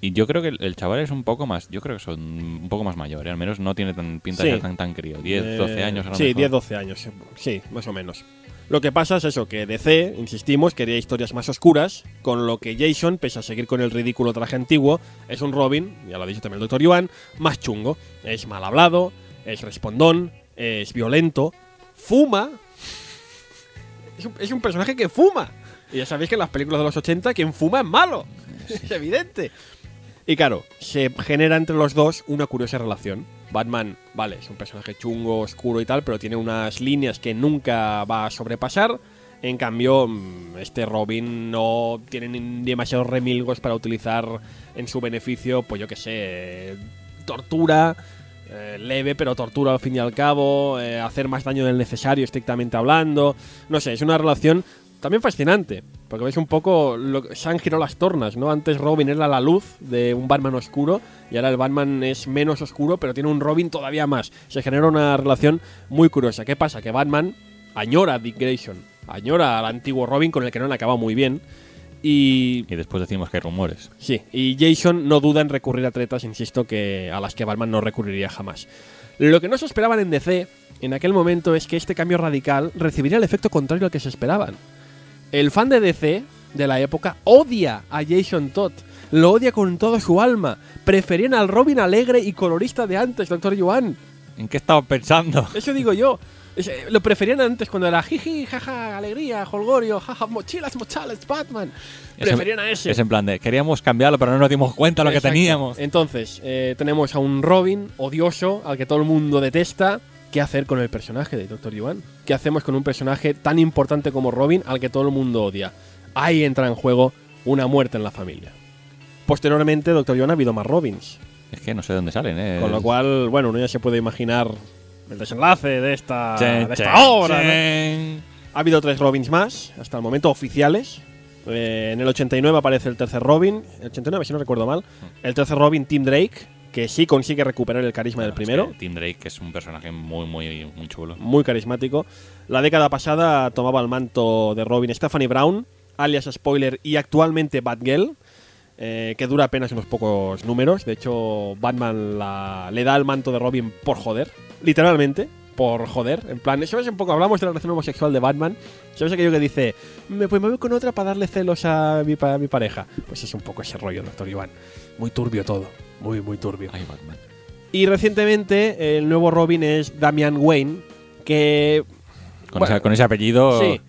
Y yo creo que el, chaval es un poco más, yo creo que son un poco más mayor, ¿eh? al menos no tiene tan pinta de Sí. tan, tan crío, 10, Eh, 12 años a lo Sí, mejor. 10, 12 años. Sí, más o menos. Lo que pasa es eso, que DC, insistimos, quería historias más oscuras, con lo que Jason, pese a seguir con el ridículo traje antiguo, es un Robin, ya lo ha dicho también el Dr. Yuan, más chungo. Es mal hablado, es respondón, es violento, fuma. Es un, es un personaje que fuma. Y ya sabéis que en las películas de los 80 quien fuma es malo. es evidente. Y claro, se genera entre los dos una curiosa relación. Batman, vale, es un personaje chungo, oscuro y tal, pero tiene unas líneas que nunca va a sobrepasar. En cambio, mm, este Robin no tiene demasiados remilgos para utilizar en su beneficio, pues yo que sé, tortura, eh, leve, pero tortura al fin y al cabo, eh, hacer más daño del necesario estrictamente hablando. No sé, es una relación también fascinante, porque veis un poco, lo, se han girado las tornas, ¿no? Antes Robin era la luz de un Batman oscuro y ahora el Batman es menos oscuro, pero tiene un Robin todavía más. Se genera una relación muy curiosa. ¿Qué pasa? Que Batman añora a Dick Grayson, añora al antiguo Robin con el que no le acaba muy bien. Y, Y después decimos que hay rumores. Sí, y Jason no duda en recurrir a tretas, insisto, que a las que Batman no recurriría jamás. Lo que no se esperaban en DC en aquel momento es que este cambio radical recibiría el efecto contrario al que se esperaban. El fan de DC de la época odia a Jason Todd, lo odia con toda su alma. Preferían al Robin alegre y colorista de antes, Doctor Yuan. ¿En qué estaba pensando? Eso digo yo. Eh, Lo preferían antes cuando era jiji, jaja, alegría, holgorio, jaja, mochilas, mochales, Batman. Preferían a ese. Es en plan de, queríamos cambiarlo, pero no nos dimos cuenta de lo que Exacto. teníamos. Entonces, eh, tenemos a un Robin odioso, al que todo el mundo detesta. ¿Qué hacer con el personaje de Dr. Yuan? ¿Qué hacemos con un personaje tan importante como Robin, al que todo el mundo odia? Ahí entra en juego una muerte en la familia. Posteriormente, Dr. Yuan ha habido más Robins. Es que no sé de dónde salen, ¿eh? Con lo cual, bueno, uno ya se puede imaginar el desenlace de esta, Chen, de esta chen, obra. Ha habido tres Robins más, hasta el momento oficiales. Eh, en el 89 aparece el tercer Robin. El 89, si no recuerdo mal. El tercer Robin, Tim Drake, que sí consigue recuperar el carisma del es primero. que Tim Drake es un personaje muy, muy, muy chulo. Muy carismático. La década pasada tomaba el manto de Robin Stephanie Brown, alias Spoiler, y actualmente Batgirl. eh, que dura apenas unos pocos números. De hecho, Batman la- le da el manto de Robin por joder. Literalmente, por joder. En plan, ¿sabes un poco? Hablamos de la relación homosexual de Batman. ¿Sabes aquello que dice, me, pues me voy con otra para darle celos a mi, pa- a mi pareja? Pues es un poco ese rollo, doctor Iván. Muy turbio todo. Muy, muy turbio. Ay, Batman. Y recientemente, el nuevo Robin es Damian Wayne, que Con, Bueno, ese, con ese apellido. Sí.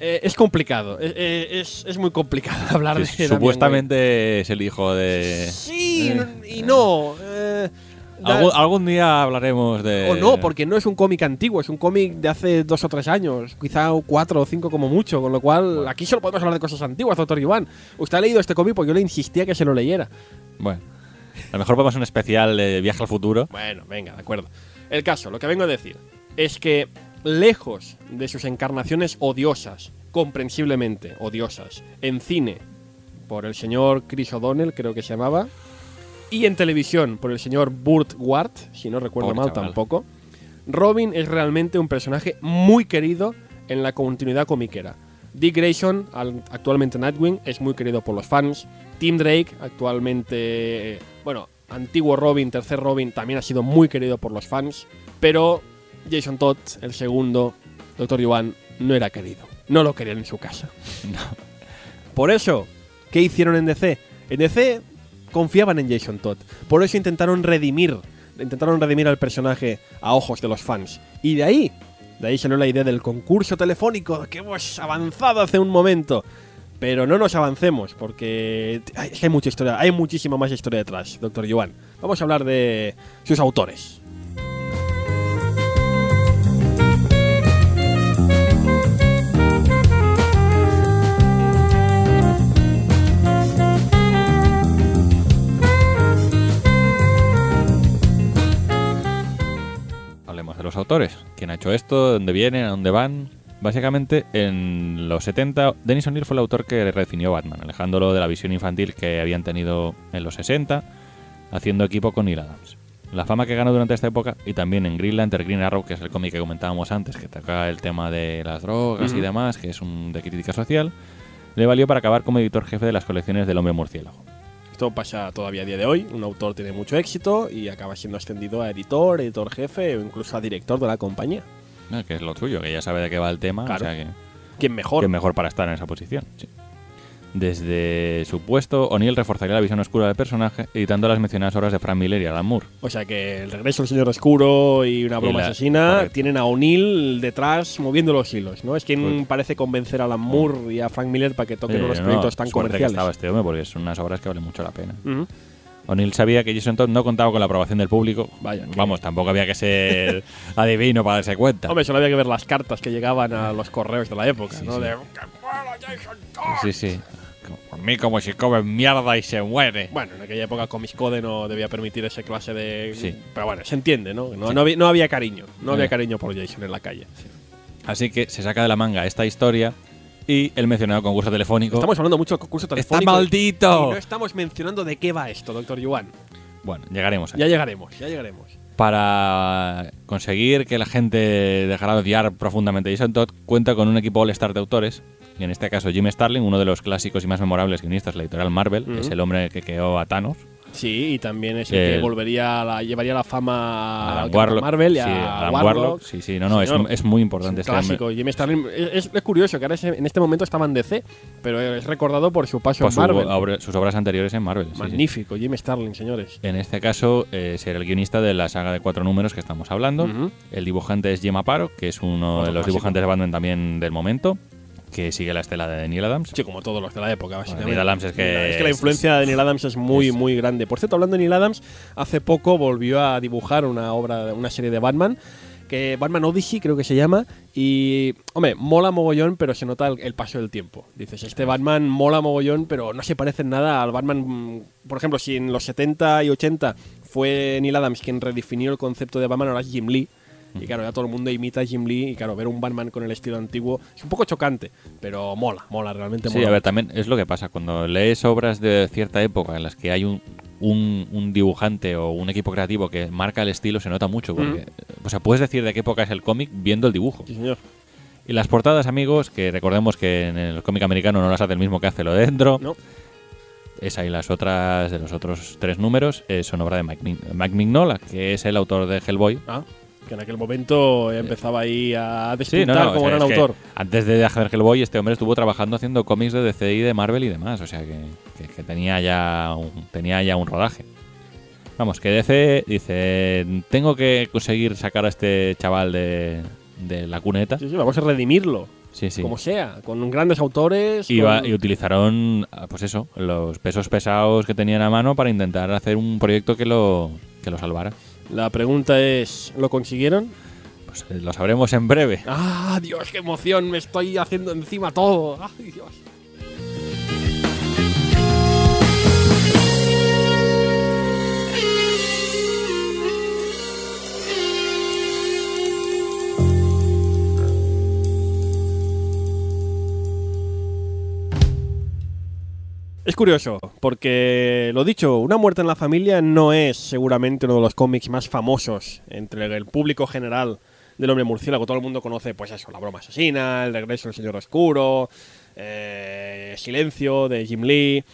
Eh, es complicado. Es, eh, es- es muy complicado hablar de supuestamente es el hijo de. Sí Eh, y no. eh, Algún, algún día hablaremos de. o no, porque no es un cómic antiguo, es un cómic de hace dos o tres años, quizá cuatro o cinco como mucho, con lo cual aquí solo podemos hablar de cosas antiguas, doctor Iván. Usted ha leído este cómic porque yo le insistía que se lo leyera. Bueno. A lo mejor podemos un especial de viaje al futuro. Bueno, venga, de acuerdo. El caso, lo que vengo a decir, es que lejos de sus encarnaciones odiosas, comprensiblemente odiosas, en cine, por el señor Chris O'Donnell, creo que se llamaba, y en televisión, por el señor Burt Ward, si no recuerdo Pobre mal chaval. tampoco, Robin es realmente un personaje muy querido en la continuidad comiquera. Dick Grayson, al- actualmente Nightwing, es muy querido por los fans. Tim Drake, actualmente, bueno, antiguo Robin, tercer Robin, también ha sido muy querido por los fans. Pero Jason Todd, el segundo, Dr. Yuan, no era querido. No lo querían en su casa. Por eso, ¿qué hicieron en DC? En DC confiaban en Jason Todd. Por eso intentaron redimir, intentaron redimir al personaje a ojos de los fans. Y de ahí, de ahí salió la idea del concurso telefónico que hemos avanzado hace un momento. Pero no nos avancemos, porque hay, mucha historia, hay muchísima más historia detrás, doctor Joan. Vamos a hablar de sus autores. Hablemos de los autores. ¿Quién ha hecho esto? ¿De dónde vienen? ¿A dónde van? Básicamente, en los 70, Dennis O'Neill fue el autor que redefinió Batman, alejándolo de la visión infantil que habían tenido en los 60, haciendo equipo con Neil Adams. La fama que ganó durante esta época y también en Green Lantern Green Arrow, que es el cómic que comentábamos antes, que toca el tema de las drogas y demás, que es un de crítica social, le valió para acabar como editor jefe de las colecciones del Hombre Murciélago. Esto pasa todavía a día de hoy. Un autor tiene mucho éxito y acaba siendo ascendido a editor, editor jefe o incluso a director de la compañía. Que es lo suyo, que ya sabe de qué va el tema. Claro. O sea que, ¿Quién mejor? que mejor para estar en esa posición. sí. Desde su puesto, O'Neill reforzaría la visión oscura del personaje, editando las mencionadas obras de Frank Miller y Alan Moore. O sea que el regreso del señor oscuro y una broma la- asesina correcto. tienen a O'Neill detrás moviendo los hilos, ¿no? Es quien Pues- parece convencer a Alan Moore y a Frank Miller para que toquen Eh, unos no, proyectos tan suerte que comerciales. estaba este hombre, porque son unas obras que valen mucho la pena. Ujú. O'Neill sabía que Jason Todd no contaba con la aprobación del público. Vaya, Vamos, tampoco había que ser adivino para darse cuenta. Hombre, solo había que ver las cartas que llegaban a los correos de la época, Sí, ¿no? sí. De, "¡Que muera Jason Todd!". Sí, sí. Por mí como si come mierda y se muere. Bueno, en aquella época Comics Code no debía permitir esa clase de... Sí. Pero bueno, se entiende, ¿no? No, no, había, no había cariño. No había Eh. cariño por Jason en la calle. Así que se saca de la manga esta historia y el mencionado concurso telefónico. Estamos hablando mucho del concurso ¡Está telefónico. maldito! Y no estamos mencionando de qué va esto, doctor Yuan. Bueno, llegaremos. ahí. Ya llegaremos, ya llegaremos. Para conseguir que la gente dejara de odiar profundamente Jason Todd, cuenta con un equipo all-star de autores. Y en este caso, Jim Starlin, uno de los clásicos y más memorables guionistas de la editorial Marvel, es el hombre que creó a Thanos. Sí, y también es el El- que volvería a la, llevaría la fama a. Marvel y a sí, Alan Warlock. Warlock. Sí, sí, no, no, es, es muy Es importante un este clásico. Jimmy Starlin es, es curioso que ahora en este momento estaba en DC, pero es recordado por su paso Por en Marvel. sus obras anteriores en Marvel. sí, sí. Magnífico, Jimmy Starlin, señores. En este caso, eh, será el guionista de la saga de cuatro números que estamos hablando. El dibujante es Jim Aparo, que es uno Otro de los clásico. dibujantes de Batman también del momento, que sigue la estela de Neil Adams. Sí, como todos los de la época, básicamente. Neil Adams es que Es que la influencia de Neil Adams es muy, es- muy grande. Por cierto, hablando de Neil Adams, hace poco volvió a dibujar una obra, una serie de Batman, que Batman Odyssey creo que se llama, y, hombre, mola mogollón, pero se nota el, el paso del tiempo. Dices, este Batman mola mogollón, pero no se parece en nada al Batman, mm, por ejemplo, si en los 70 y 80 fue Neil Adams quien redefinió el concepto de Batman, ahora es Jim Lee. Y claro, ya todo el mundo imita a Jim Lee y claro, ver un Batman con el estilo antiguo es un poco chocante, pero mola, mola, realmente Sí, mola. a ver, también es lo que pasa. Cuando lees obras de cierta época en las que hay un, un, un dibujante o un equipo creativo que marca el estilo, se nota mucho. Porque, O sea, puedes decir de qué época es el cómic viendo el dibujo. Sí, señor. Y las portadas, amigos, que recordemos que en el cómic americano no las hace el mismo que hace lo de dentro. No. Esa y las otras de los otros tres números eh, son obra de Mike Mignola, que es el autor de Hellboy. Ah, que en aquel momento empezaba ahí a Sí, despuntar no, no, o como sea, gran autor. Antes de hacer Hellboy, este hombre estuvo trabajando haciendo cómics de DC y de Marvel y demás. O sea que, que- que tenía, ya un, tenía ya un rodaje. Vamos, que DC dice: Tengo que conseguir sacar a este chaval de, de la cuneta. Sí, sí, vamos a redimirlo, Sí, sí. como sea, con grandes autores. Y, con- va- y utilizaron, ah, pues eso, los pesos pesados que tenían a mano para intentar hacer un proyecto que lo, que lo salvara. La pregunta es, ¿lo consiguieron? Pues eh, lo sabremos en breve. ¡Ah, Dios, qué emoción! Me estoy haciendo encima todo. ¡Ay, Dios! Es curioso, porque lo dicho, Una muerte en la familia no es seguramente uno de los cómics más famosos entre el público general del hombre murciélago. Todo el mundo conoce, pues eso, La broma asesina, El regreso del señor oscuro, eh, Silencio de Jim Lee.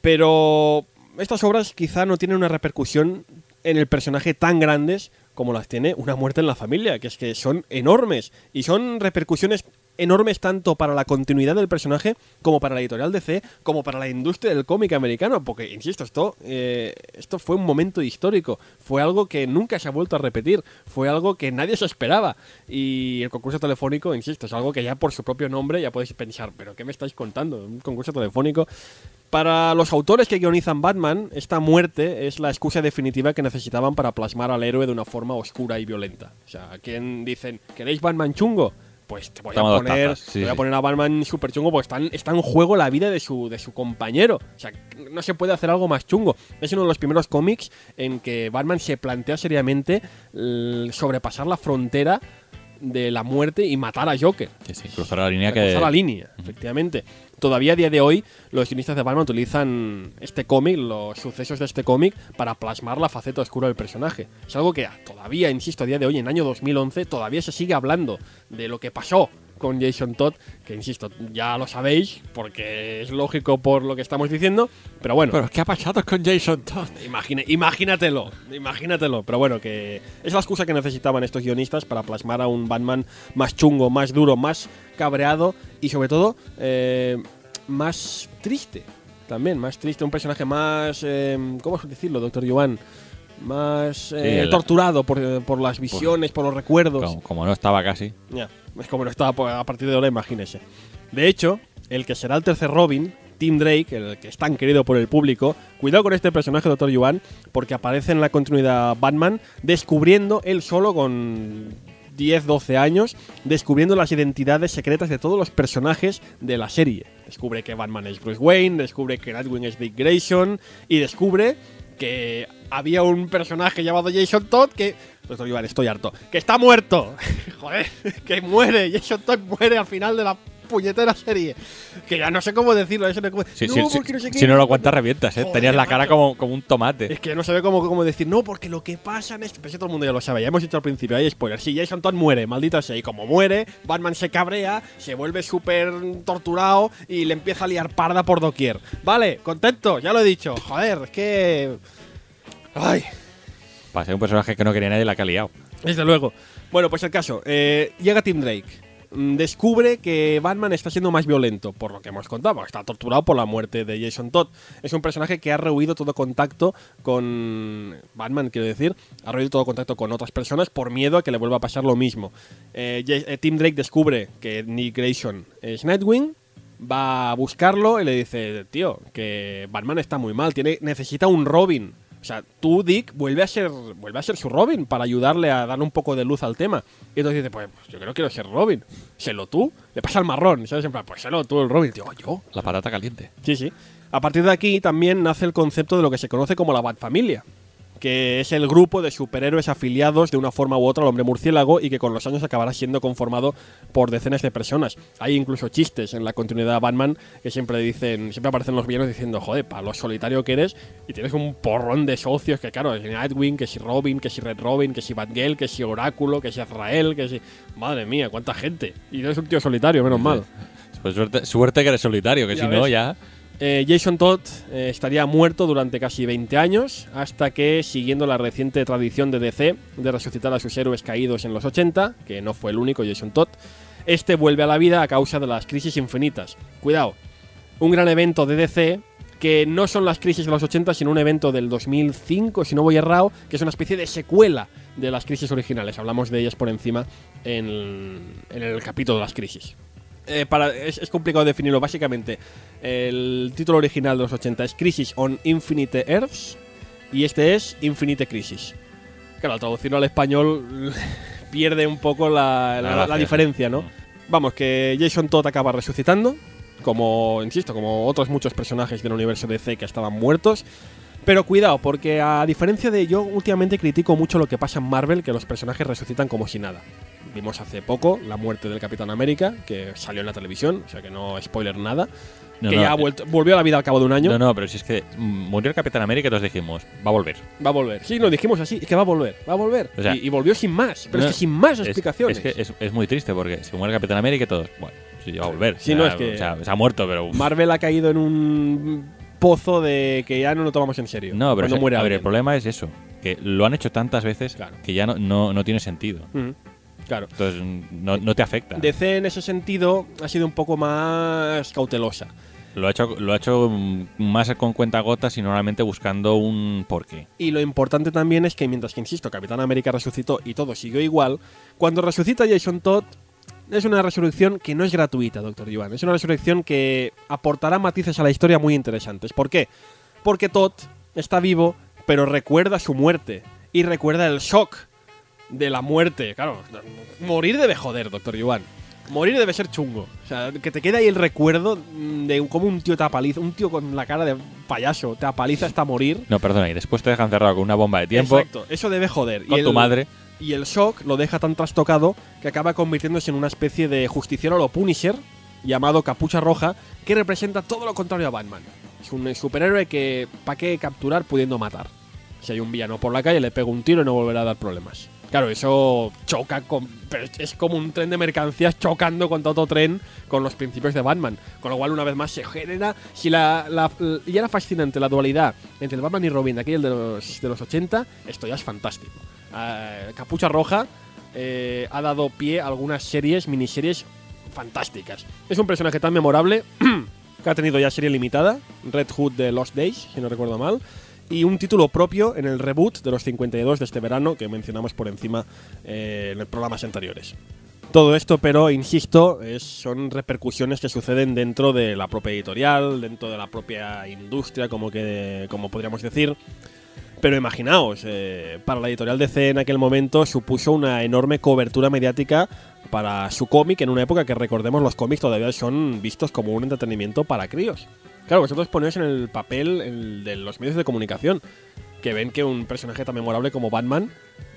Pero estas obras quizá no tienen una repercusión en el personaje tan grandes como las tiene Una muerte en la familia, que es que son enormes y son repercusiones enormes tanto para la continuidad del personaje como para la editorial DC, como para la industria del cómic americano, porque, insisto, esto, eh, esto fue un momento histórico, fue algo que nunca se ha vuelto a repetir, fue algo que nadie se esperaba y el concurso telefónico, insisto, es algo que ya por su propio nombre ya podéis pensar, pero ¿qué me estáis contando? Un concurso telefónico para los autores que guionizan Batman, esta muerte es la excusa definitiva que necesitaban para plasmar al héroe de una forma oscura y violenta. O sea, ¿a quién dicen, ¿queréis Batman chungo? Pues te voy, a poner, tazas, sí, te voy a poner a Batman super chungo porque está en, está en juego la vida de su, de su compañero. O sea, no se puede hacer algo más chungo. Es uno de los primeros cómics en que Batman se plantea seriamente sobrepasar la frontera de la muerte y matar a Joker. Sí, sí, cruzar la línea que. cruzar la línea, efectivamente. Todavía a día de hoy, los guionistas de Batman utilizan este cómic, los sucesos de este cómic, para plasmar la faceta oscura del personaje. Es algo que todavía, insisto, a día de hoy, en año 2011, todavía se sigue hablando de lo que pasó con Jason Todd, que insisto, ya lo sabéis, porque es lógico por lo que estamos diciendo, pero bueno. Pero ¿qué ha pasado con Jason Todd? Imagine- imagínatelo, imagínatelo. Pero bueno, que es la excusa que necesitaban estos guionistas para plasmar a un Batman más chungo, más duro, más cabreado y sobre todo eh, más triste. También, más triste, un personaje más... eh, ¿Cómo decirlo, doctor Joan? Más eh, el- torturado por, por las visiones, por los recuerdos. Como, como no estaba casi. Ya, es como no estaba a partir de ahora, imagínese. De hecho, el que será el tercer Robin, Tim Drake, el que es tan querido por el público, cuidado con este personaje, Dr. Yuan, porque aparece en la continuidad Batman, descubriendo él solo con 10, 12 años, descubriendo las identidades secretas de todos los personajes de la serie. Descubre que Batman es Bruce Wayne, descubre que Nightwing es Dick Grayson y descubre que había un personaje llamado Jason Todd que. Doctor Iván, estoy harto. ¡Que está muerto! Joder, que muere. Jason Todd muere al final de la puñetera serie. Que ya no sé cómo decirlo. Eso no, Sí, no, sí, porque no sé qué. si no lo aguantas, revientas, ¿eh? Joder, Tenías la cara como, como un tomate. Es que no sabe cómo, cómo decir, no, porque lo que pasa en este. Si todo el mundo ya lo sabe, ya hemos dicho al principio, hay spoilers. Si Jason Todd muere, maldita sea, y como muere, Batman se cabrea, se vuelve súper torturado y le empieza a liar parda por doquier. Vale, contento, ya lo he dicho. Joder, es que. Ay, Para ser un personaje que no quería nadie, la que ha liado. desde luego. Bueno, pues el caso. eh, llega Tim Drake. mm, Descubre que Batman está siendo más violento, por lo que hemos contado. Está torturado por la muerte de Jason Todd. Es un personaje que ha rehuido todo contacto con. Batman, quiero decir. Ha rehuido todo contacto con otras personas por miedo a que le vuelva a pasar lo mismo. Eh, eh, Tim Drake descubre que Nick Grayson es Nightwing. Va a buscarlo y le dice: Tío, que Batman está muy mal. Tiene, necesita un Robin. O sea, tú, Dick, vuelve a ser vuelve a ser su Robin para ayudarle a darle un poco de luz al tema. Y entonces dice, pues, yo creo que quiero ser Robin. Sélo tú. Le pasa el marrón, ¿sabes? En plan, pues sélo tú el Robin. Tío, yo. La patata caliente. Sí, sí. A partir de aquí también nace el concepto de lo que se conoce como la Batfamilia, que es el grupo de superhéroes afiliados de una forma u otra al hombre murciélago y que con los años acabará siendo conformado por decenas de personas. Hay incluso chistes en la continuidad Batman que siempre dicen, siempre aparecen los villanos diciendo, joder, para lo solitario que eres y tienes un porrón de socios que claro, es Nightwing, que si Robin, que si Red Robin, que si Batgirl, que si Oráculo, que si Azrael, que si... Madre mía, cuánta gente. Y eres un tío solitario, menos mal. Pues suerte, suerte que eres solitario, que Ya si no, ya. Eh, Jason Todd eh, estaría muerto durante casi 20 años, hasta que, siguiendo la reciente tradición de DC de resucitar a sus héroes caídos en los 80, que no fue el único Jason Todd, este vuelve a la vida a causa de las crisis infinitas. Cuidado, un gran evento de DC que no son las crisis de los 80, sino un evento del 2005, si no voy errado, que es una especie de secuela de las crisis originales. Hablamos de ellas por encima en, en el capítulo de las crisis. Eh, para, es, es complicado definirlo. Básicamente, el título original de los 80 es Crisis on Infinite Earths y este es Infinite Crisis. Claro, al traducirlo al español pierde un poco la, la- La la gracia, diferencia. ¿no? Vamos, que Jason Todd acaba resucitando, como, insisto, como otros muchos personajes del universo DC que estaban muertos. Pero cuidado, porque a diferencia de yo, últimamente critico mucho lo que pasa en Marvel, que los personajes resucitan como si nada. Vimos hace poco la muerte del Capitán América, que salió en la televisión, o sea que no spoiler nada. No, que no, ya ha eh, vuelto, volvió a la vida al cabo de un año. No, no, pero si es que murió el Capitán América y todos dijimos, va a volver. Va a volver. Sí, lo dijimos así, es que va a volver, va a volver. O sea, y, y volvió sin más, pero no, es que sin más Es- explicaciones. Es, que es, es muy triste porque se muere el Capitán América y todos, bueno, sí, va a volver. Sí, O no, es que- o sea, se ha muerto, pero. uf. Marvel ha caído en un pozo de que ya no lo tomamos en serio. no, pero cuando muere a ver, el problema es eso, que lo han hecho tantas veces Claro. que ya no, no, no tiene sentido. Ujú, Claro. Entonces no, no te afecta. DC en ese sentido ha sido un poco más cautelosa. Lo ha hecho, lo ha hecho más con cuentagotas y normalmente buscando un porqué. Y lo importante también es que mientras que, insisto, Capitán América resucitó y todo siguió igual, cuando resucita Jason Todd es una resurrección que no es gratuita, Doctor Iván. Es una resurrección que aportará matices a la historia muy interesantes. ¿Por qué? Porque Todd está vivo, pero recuerda su muerte. Y recuerda el shock de la muerte. Claro, morir debe joder, Doctor Iván. Morir debe ser chungo. O sea, que te quede ahí el recuerdo de cómo un tío te apaliza, un tío con la cara de payaso te apaliza hasta morir. No, perdona, y después te dejan cerrado con una bomba de tiempo Exacto, eso debe joder. con y tu el- madre. Y el shock lo deja tan trastocado que acaba convirtiéndose en una especie de justiciero lo Punisher, llamado Capucha Roja, que representa todo lo contrario a Batman. Es un superhéroe que, ¿para qué capturar pudiendo matar? Si hay un villano por la calle, le pega un tiro y no volverá a dar problemas. Claro, eso choca con. Es como un tren de mercancías chocando contra otro tren con los principios de Batman. Con lo cual, una vez más, se genera. Si la. la- y era fascinante la dualidad entre el Batman y Robin de aquel de los, de los 80, esto ya es fantástico. Ah, Capucha Roja eh, ha dado pie a algunas series, miniseries fantásticas. Es un personaje tan memorable que ha tenido ya serie limitada, Red Hood de Lost Days, si no recuerdo mal, y un título propio en el reboot de los 52 de este verano que mencionamos por encima eh, en programas anteriores. Todo esto, pero, insisto, es- son repercusiones que suceden dentro de la propia editorial, dentro de la propia industria, como, que, como podríamos decir. Pero imaginaos, eh, para la editorial DC en aquel momento supuso una enorme cobertura mediática para su cómic en una época que recordemos los cómics todavía son vistos como un entretenimiento para críos. Claro, vosotros ponéis en el papel el de los medios de comunicación que ven que un personaje tan memorable como Batman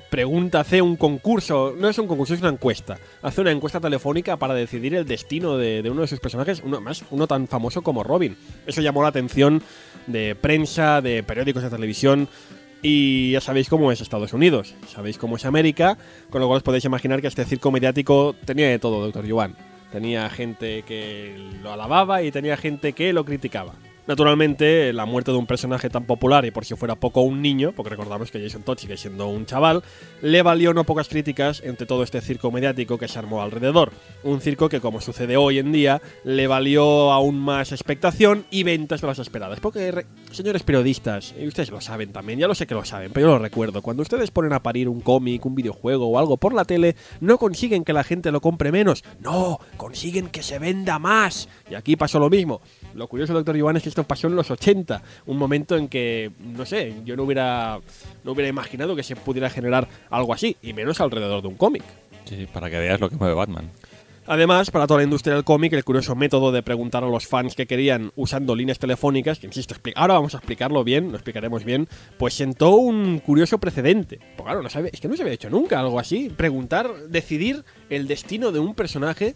pregunta, hace un concurso, no es un concurso, es una encuesta. Hace una encuesta telefónica para decidir el destino de, de uno de sus personajes, uno más, uno tan famoso como Robin. Eso llamó la atención de prensa, de periódicos de televisión. Y ya sabéis cómo es Estados Unidos, sabéis cómo es América, con lo cual os podéis imaginar que este circo mediático tenía de todo, Doctor Yuan. Tenía gente que lo alababa y tenía gente que lo criticaba. Naturalmente, la muerte de un personaje tan popular y por si fuera poco un niño, porque recordamos que Jason Todd siendo un chaval, le valió no pocas críticas entre todo este circo mediático que se armó alrededor. Un circo que, como sucede hoy en día, le valió aún más expectación y ventas de las esperadas. Porque, re- señores periodistas, y ustedes lo saben también, ya lo sé que lo saben, pero yo lo recuerdo, cuando ustedes ponen a parir un cómic, un videojuego o algo por la tele, no consiguen que la gente lo compre menos, no, consiguen que se venda más. Y aquí pasó lo mismo. Lo curioso, doctor Iván, es que esto pasó en los 80, un momento en que, no sé, yo no hubiera, no hubiera imaginado que se pudiera generar algo así, y menos alrededor de un cómic. Sí, para que veas lo que mueve Batman. Además, para toda la industria del cómic, el curioso método de preguntar a los fans que querían usando líneas telefónicas, que insisto, ahora vamos a explicarlo bien, lo explicaremos bien, pues sentó un curioso precedente. Pues claro, no sabe, es que no se había hecho nunca algo así. Preguntar, decidir el destino de un personaje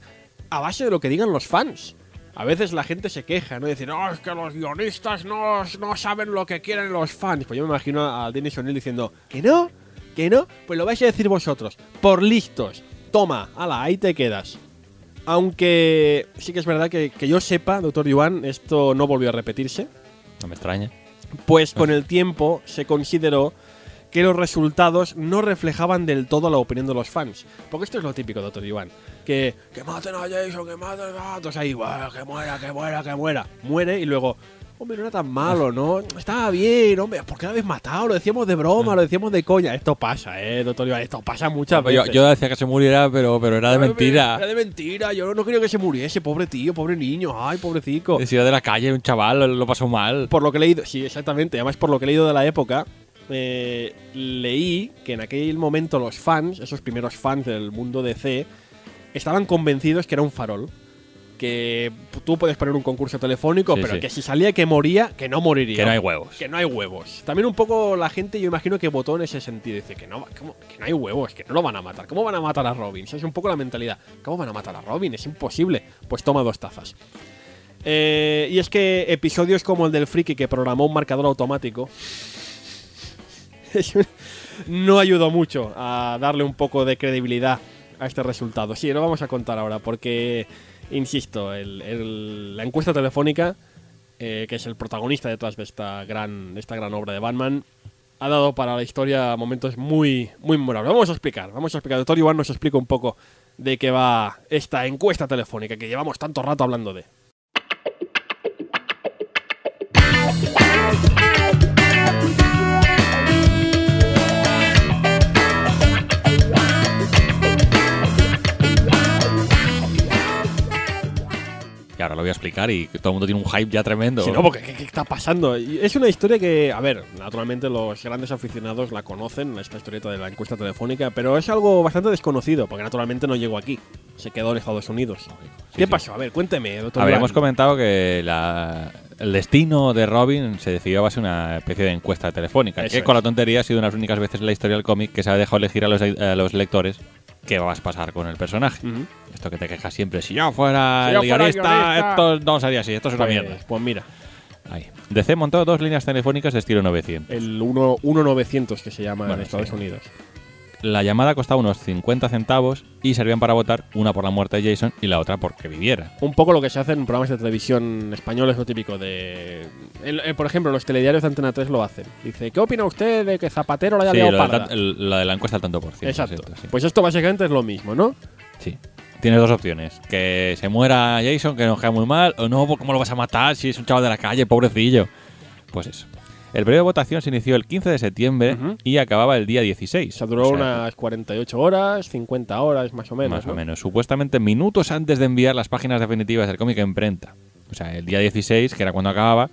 a base de lo que digan los fans. A veces la gente se queja, ¿no? Decir, no, es que los guionistas no, no saben lo que quieren los fans. Pues yo me imagino a Dennis O'Neill diciendo, ¿que no? ¿Que no? Pues lo vais a decir vosotros, por listos. Toma, ala, ahí te quedas. Aunque sí que es verdad que, que yo sepa, doctor Yuan, esto no volvió a repetirse, No me extraña. pues con el tiempo se consideró que los resultados no reflejaban del todo la opinión de los fans. Porque esto es lo típico, doctor Yuan. Que, que maten a Jason, que maten a... Entonces ahí, "Bueno, que muera, que muera, que muera. Muere y luego... Hombre, no era tan malo, ¿no? Estaba bien, hombre. ¿Por qué lo habéis matado? Lo decíamos de broma, lo decíamos de coña. Esto pasa, ¿eh, doctor Yuan? Esto pasa muchas Yo, veces. yo decía que se muriera, pero, pero era de mentira. Era de mentira. Yo no quería que se muriese. Pobre tío, pobre niño. Ay, pobrecito. Decía de la calle, un chaval, lo pasó mal. Por lo que he leído, sí, exactamente. Además, por lo que he leído de la época, eh, leí que en aquel momento los fans, esos primeros fans del mundo DC, estaban convencidos que era un farol. Que tú puedes poner un concurso telefónico, Sí, pero sí. que si salía que moría, que no moriría. Que no hay huevos. Que no hay huevos. También un poco la gente, yo imagino que votó en ese sentido. Dice que no, que no hay huevos, que no lo van a matar. ¿Cómo van a matar a Robin? Esa es un poco la mentalidad. ¿Cómo van a matar a Robin? Es imposible. Pues toma dos tazas. Eh, y es que episodios como el del friki que programó un marcador automático no ayudó mucho a darle un poco de credibilidad a este resultado. Sí, lo vamos a contar ahora porque, insisto, la encuesta telefónica, eh, que es el protagonista detrás de esta gran, esta gran obra de Batman, ha dado para la historia momentos muy, muy memorables. Vamos a explicar, vamos a explicar. Doctor Iván nos explica un poco de qué va esta encuesta telefónica que llevamos tanto rato hablando de. Ahora lo voy a explicar y todo el mundo tiene un hype ya tremendo. Si no, porque ¿qué, qué está pasando? Es una historia que, a ver, naturalmente los grandes aficionados la conocen, esta historieta de la encuesta telefónica, pero es algo bastante desconocido, porque naturalmente no llegó aquí. Se quedó en Estados Unidos. Sí, ¿Qué sí. pasó? A ver, cuénteme, doctor. Habíamos Blanc. comentado que la- el destino de Robin se decidió a base de una especie de encuesta telefónica, Eso que es. con la tontería ha sido una de las únicas veces en la historia del cómic que se ha dejado elegir a los, a los lectores qué vas a pasar con el personaje. Ujú. Esto que te quejas siempre, si yo fuera Si yo el fuera guionista, guionista. esto no sería así, esto es una Pues- mierda. Pues mira, Ahí. DC montó dos líneas telefónicas de estilo 900. el 1 1900 que se llama Bueno, en Estados sí. Unidos. La llamada costaba unos 50 centavos y servían para votar una por la muerte de Jason y la otra porque viviera. Un poco lo que se hace en programas de televisión españoles, lo típico de... el- el- por ejemplo, los telediarios de Antena 3 lo hacen. Dice, ¿qué opina usted de que Zapatero la haya Sí, liado lo de, parda? tan- el- lo de la encuesta al tanto por ciento. Exacto. sí. Pues esto básicamente es lo mismo, ¿no? Sí. Tienes dos opciones. Que se muera Jason, que nos cae muy mal, o no, ¿cómo lo vas a matar si es un chaval de la calle, pobrecillo? Pues eso. El periodo de votación se inició el 15 de septiembre y acababa el día 16. O sea, duró O sea, unas 48 horas, 50 horas más o menos. Más o ¿no? menos. Supuestamente minutos antes de enviar las páginas definitivas del cómic a imprenta. O sea, el día 16, que era cuando acababa,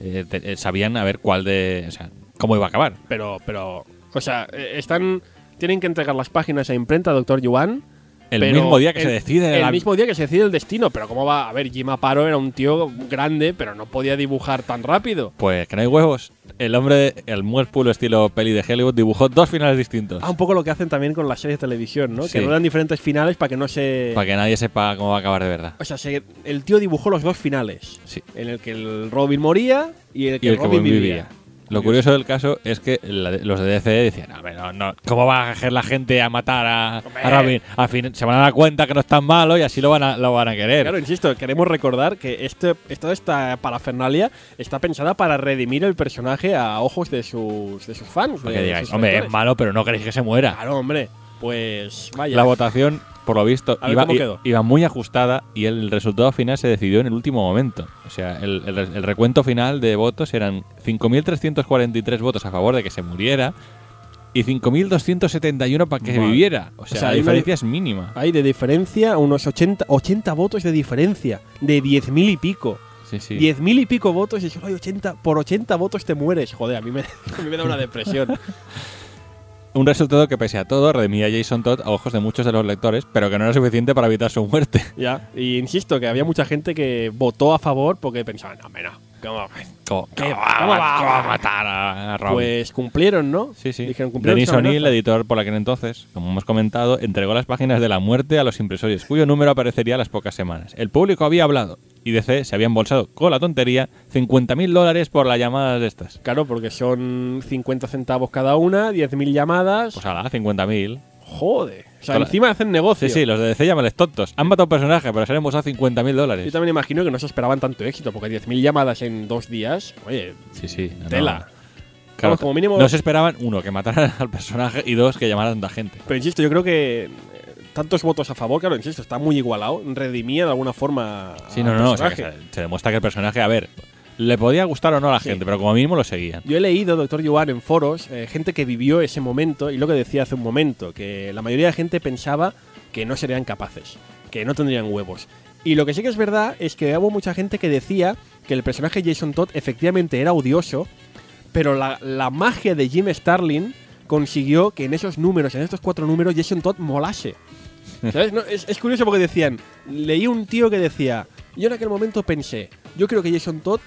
eh, te- eh, sabían a ver cuál de. O sea, cómo iba a acabar. Pero, pero, o sea, eh, están... Tienen que entregar las páginas a imprenta, doctor Yuan. El pero mismo día que el- se decide. El la- mismo día que se decide el destino. Pero ¿cómo va? A ver, Jim Aparo era un tío grande, pero no podía dibujar tan rápido. Pues que no hay huevos. El hombre, el Muerpool estilo peli de Hollywood, dibujó dos finales distintos. Ah, un poco lo que hacen también con las series de televisión, ¿no? Sí. Que ruedan diferentes finales para que no se... Para que nadie sepa cómo va a acabar de verdad. O sea, se- el tío dibujó los dos finales. Sí. En el que el Robin moría y el que Y el que Robin vivía. vivía. Lo curioso del caso es que la de- los de DC decían, a ver, no, no, ¿cómo va a coger la gente a matar a, Hombre. a Robin? Al fin se van a dar cuenta que no es tan malo y así lo van a, lo van a querer. Claro, insisto, queremos recordar que este, toda esta parafernalia está pensada para redimir el personaje a ojos de sus, de sus fans. Para que de digáis, sus hombre, es lectores. malo, pero no queréis que se muera. Claro, hombre. Pues vaya. La votación, por lo visto, A iba, i- iba muy ajustada y el resultado final se decidió en el último momento. O sea, el, el- el recuento final de votos eran 5.343 votos a favor de que se muriera y 5.271 para que Vale. viviera. O sea, O sea, la hay diferencia es mínima. Hay de diferencia unos 80, 80 votos de diferencia. De 10.000 y pico. Sí, sí. 10.000 y pico votos y solo hay 80. Por 80 votos te mueres. Joder, a mí me, a mí me da una depresión. Un resultado que, pese a todo, redimía a Jason Todd a ojos de muchos de los lectores, pero que no era suficiente para evitar su muerte. ya. Y insisto que había mucha gente que votó a favor porque pensaban, no, no. ¿Cómo? ¿Cómo, ¿Qué? cómo ¿Cómo va, a matar a, a? Pues cumplieron, ¿no? Sí, sí. Dijeron, cumplieron Denis O'Neill, editor por aquel entonces, como hemos comentado, entregó las páginas de la muerte a los impresores, cuyo número aparecería a las pocas semanas. El público había hablado y DC se había embolsado con la tontería 50.000 dólares por las llamadas de estas. Claro, porque son 50 centavos cada una, 10.000 llamadas. Pues ala, 50.000. Joder. O sea, encima hacen negocio. Sí, sí, los de DC llámales tontos. Han matado personaje, pero se han embolsado 50.000 Yo dólares. también imagino que no se esperaban tanto éxito, porque 10.000 llamadas en dos días, oye, Sí, sí. no, tela. no. Claro, Vamos, como mínimo. no se esperaban, uno, que mataran al personaje y dos, que llamaran a tanta gente. Pero insisto, yo creo que eh, tantos votos a favor, claro, insisto, está muy igualado. Redimía de alguna forma. Sí, al no, no, o sea, se, se demuestra que el personaje, a ver, le podía gustar o no a la Sí. gente, pero como mínimo lo seguían. Yo he leído, doctor Yuan, en foros, eh, gente que vivió ese momento y lo que decía hace un momento, que la mayoría de gente pensaba que no serían capaces, que no tendrían huevos. Y lo que sí que es verdad es que hubo mucha gente que decía que el personaje Jason Todd efectivamente era odioso, pero la, la magia de Jim Starlin consiguió que en esos números, en estos cuatro números, Jason Todd molase. ¿Sabes? No, es, es curioso porque decían, leí un tío que decía, yo en aquel momento pensé, yo creo que Jason Todd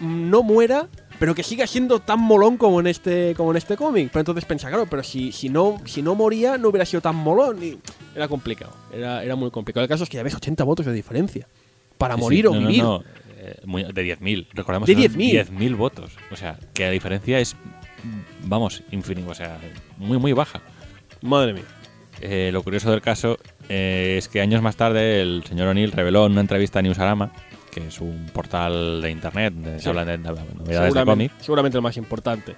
no muera, pero que siga siendo tan molón como en este, como en este cómic. Pero entonces pensé, claro, pero si, si, no, si no moría, no hubiera sido tan molón. Y era complicado, era, era muy complicado. El caso es que ya ves 80 votos de diferencia. Para Sí, morir sí, o no, no, vivir. no, eh, muy- de 10.000. Recordemos De que son 10.000. 10.000 votos. O sea, que la diferencia es, vamos, infinita. O sea, muy, muy baja. Madre mía. Eh, lo curioso del caso eh, es que años más tarde el señor O'Neill reveló en una entrevista a Newsarama, que es un portal de internet donde Sí. se hablan de novedades de Seguramente, cómic. seguramente el más importante.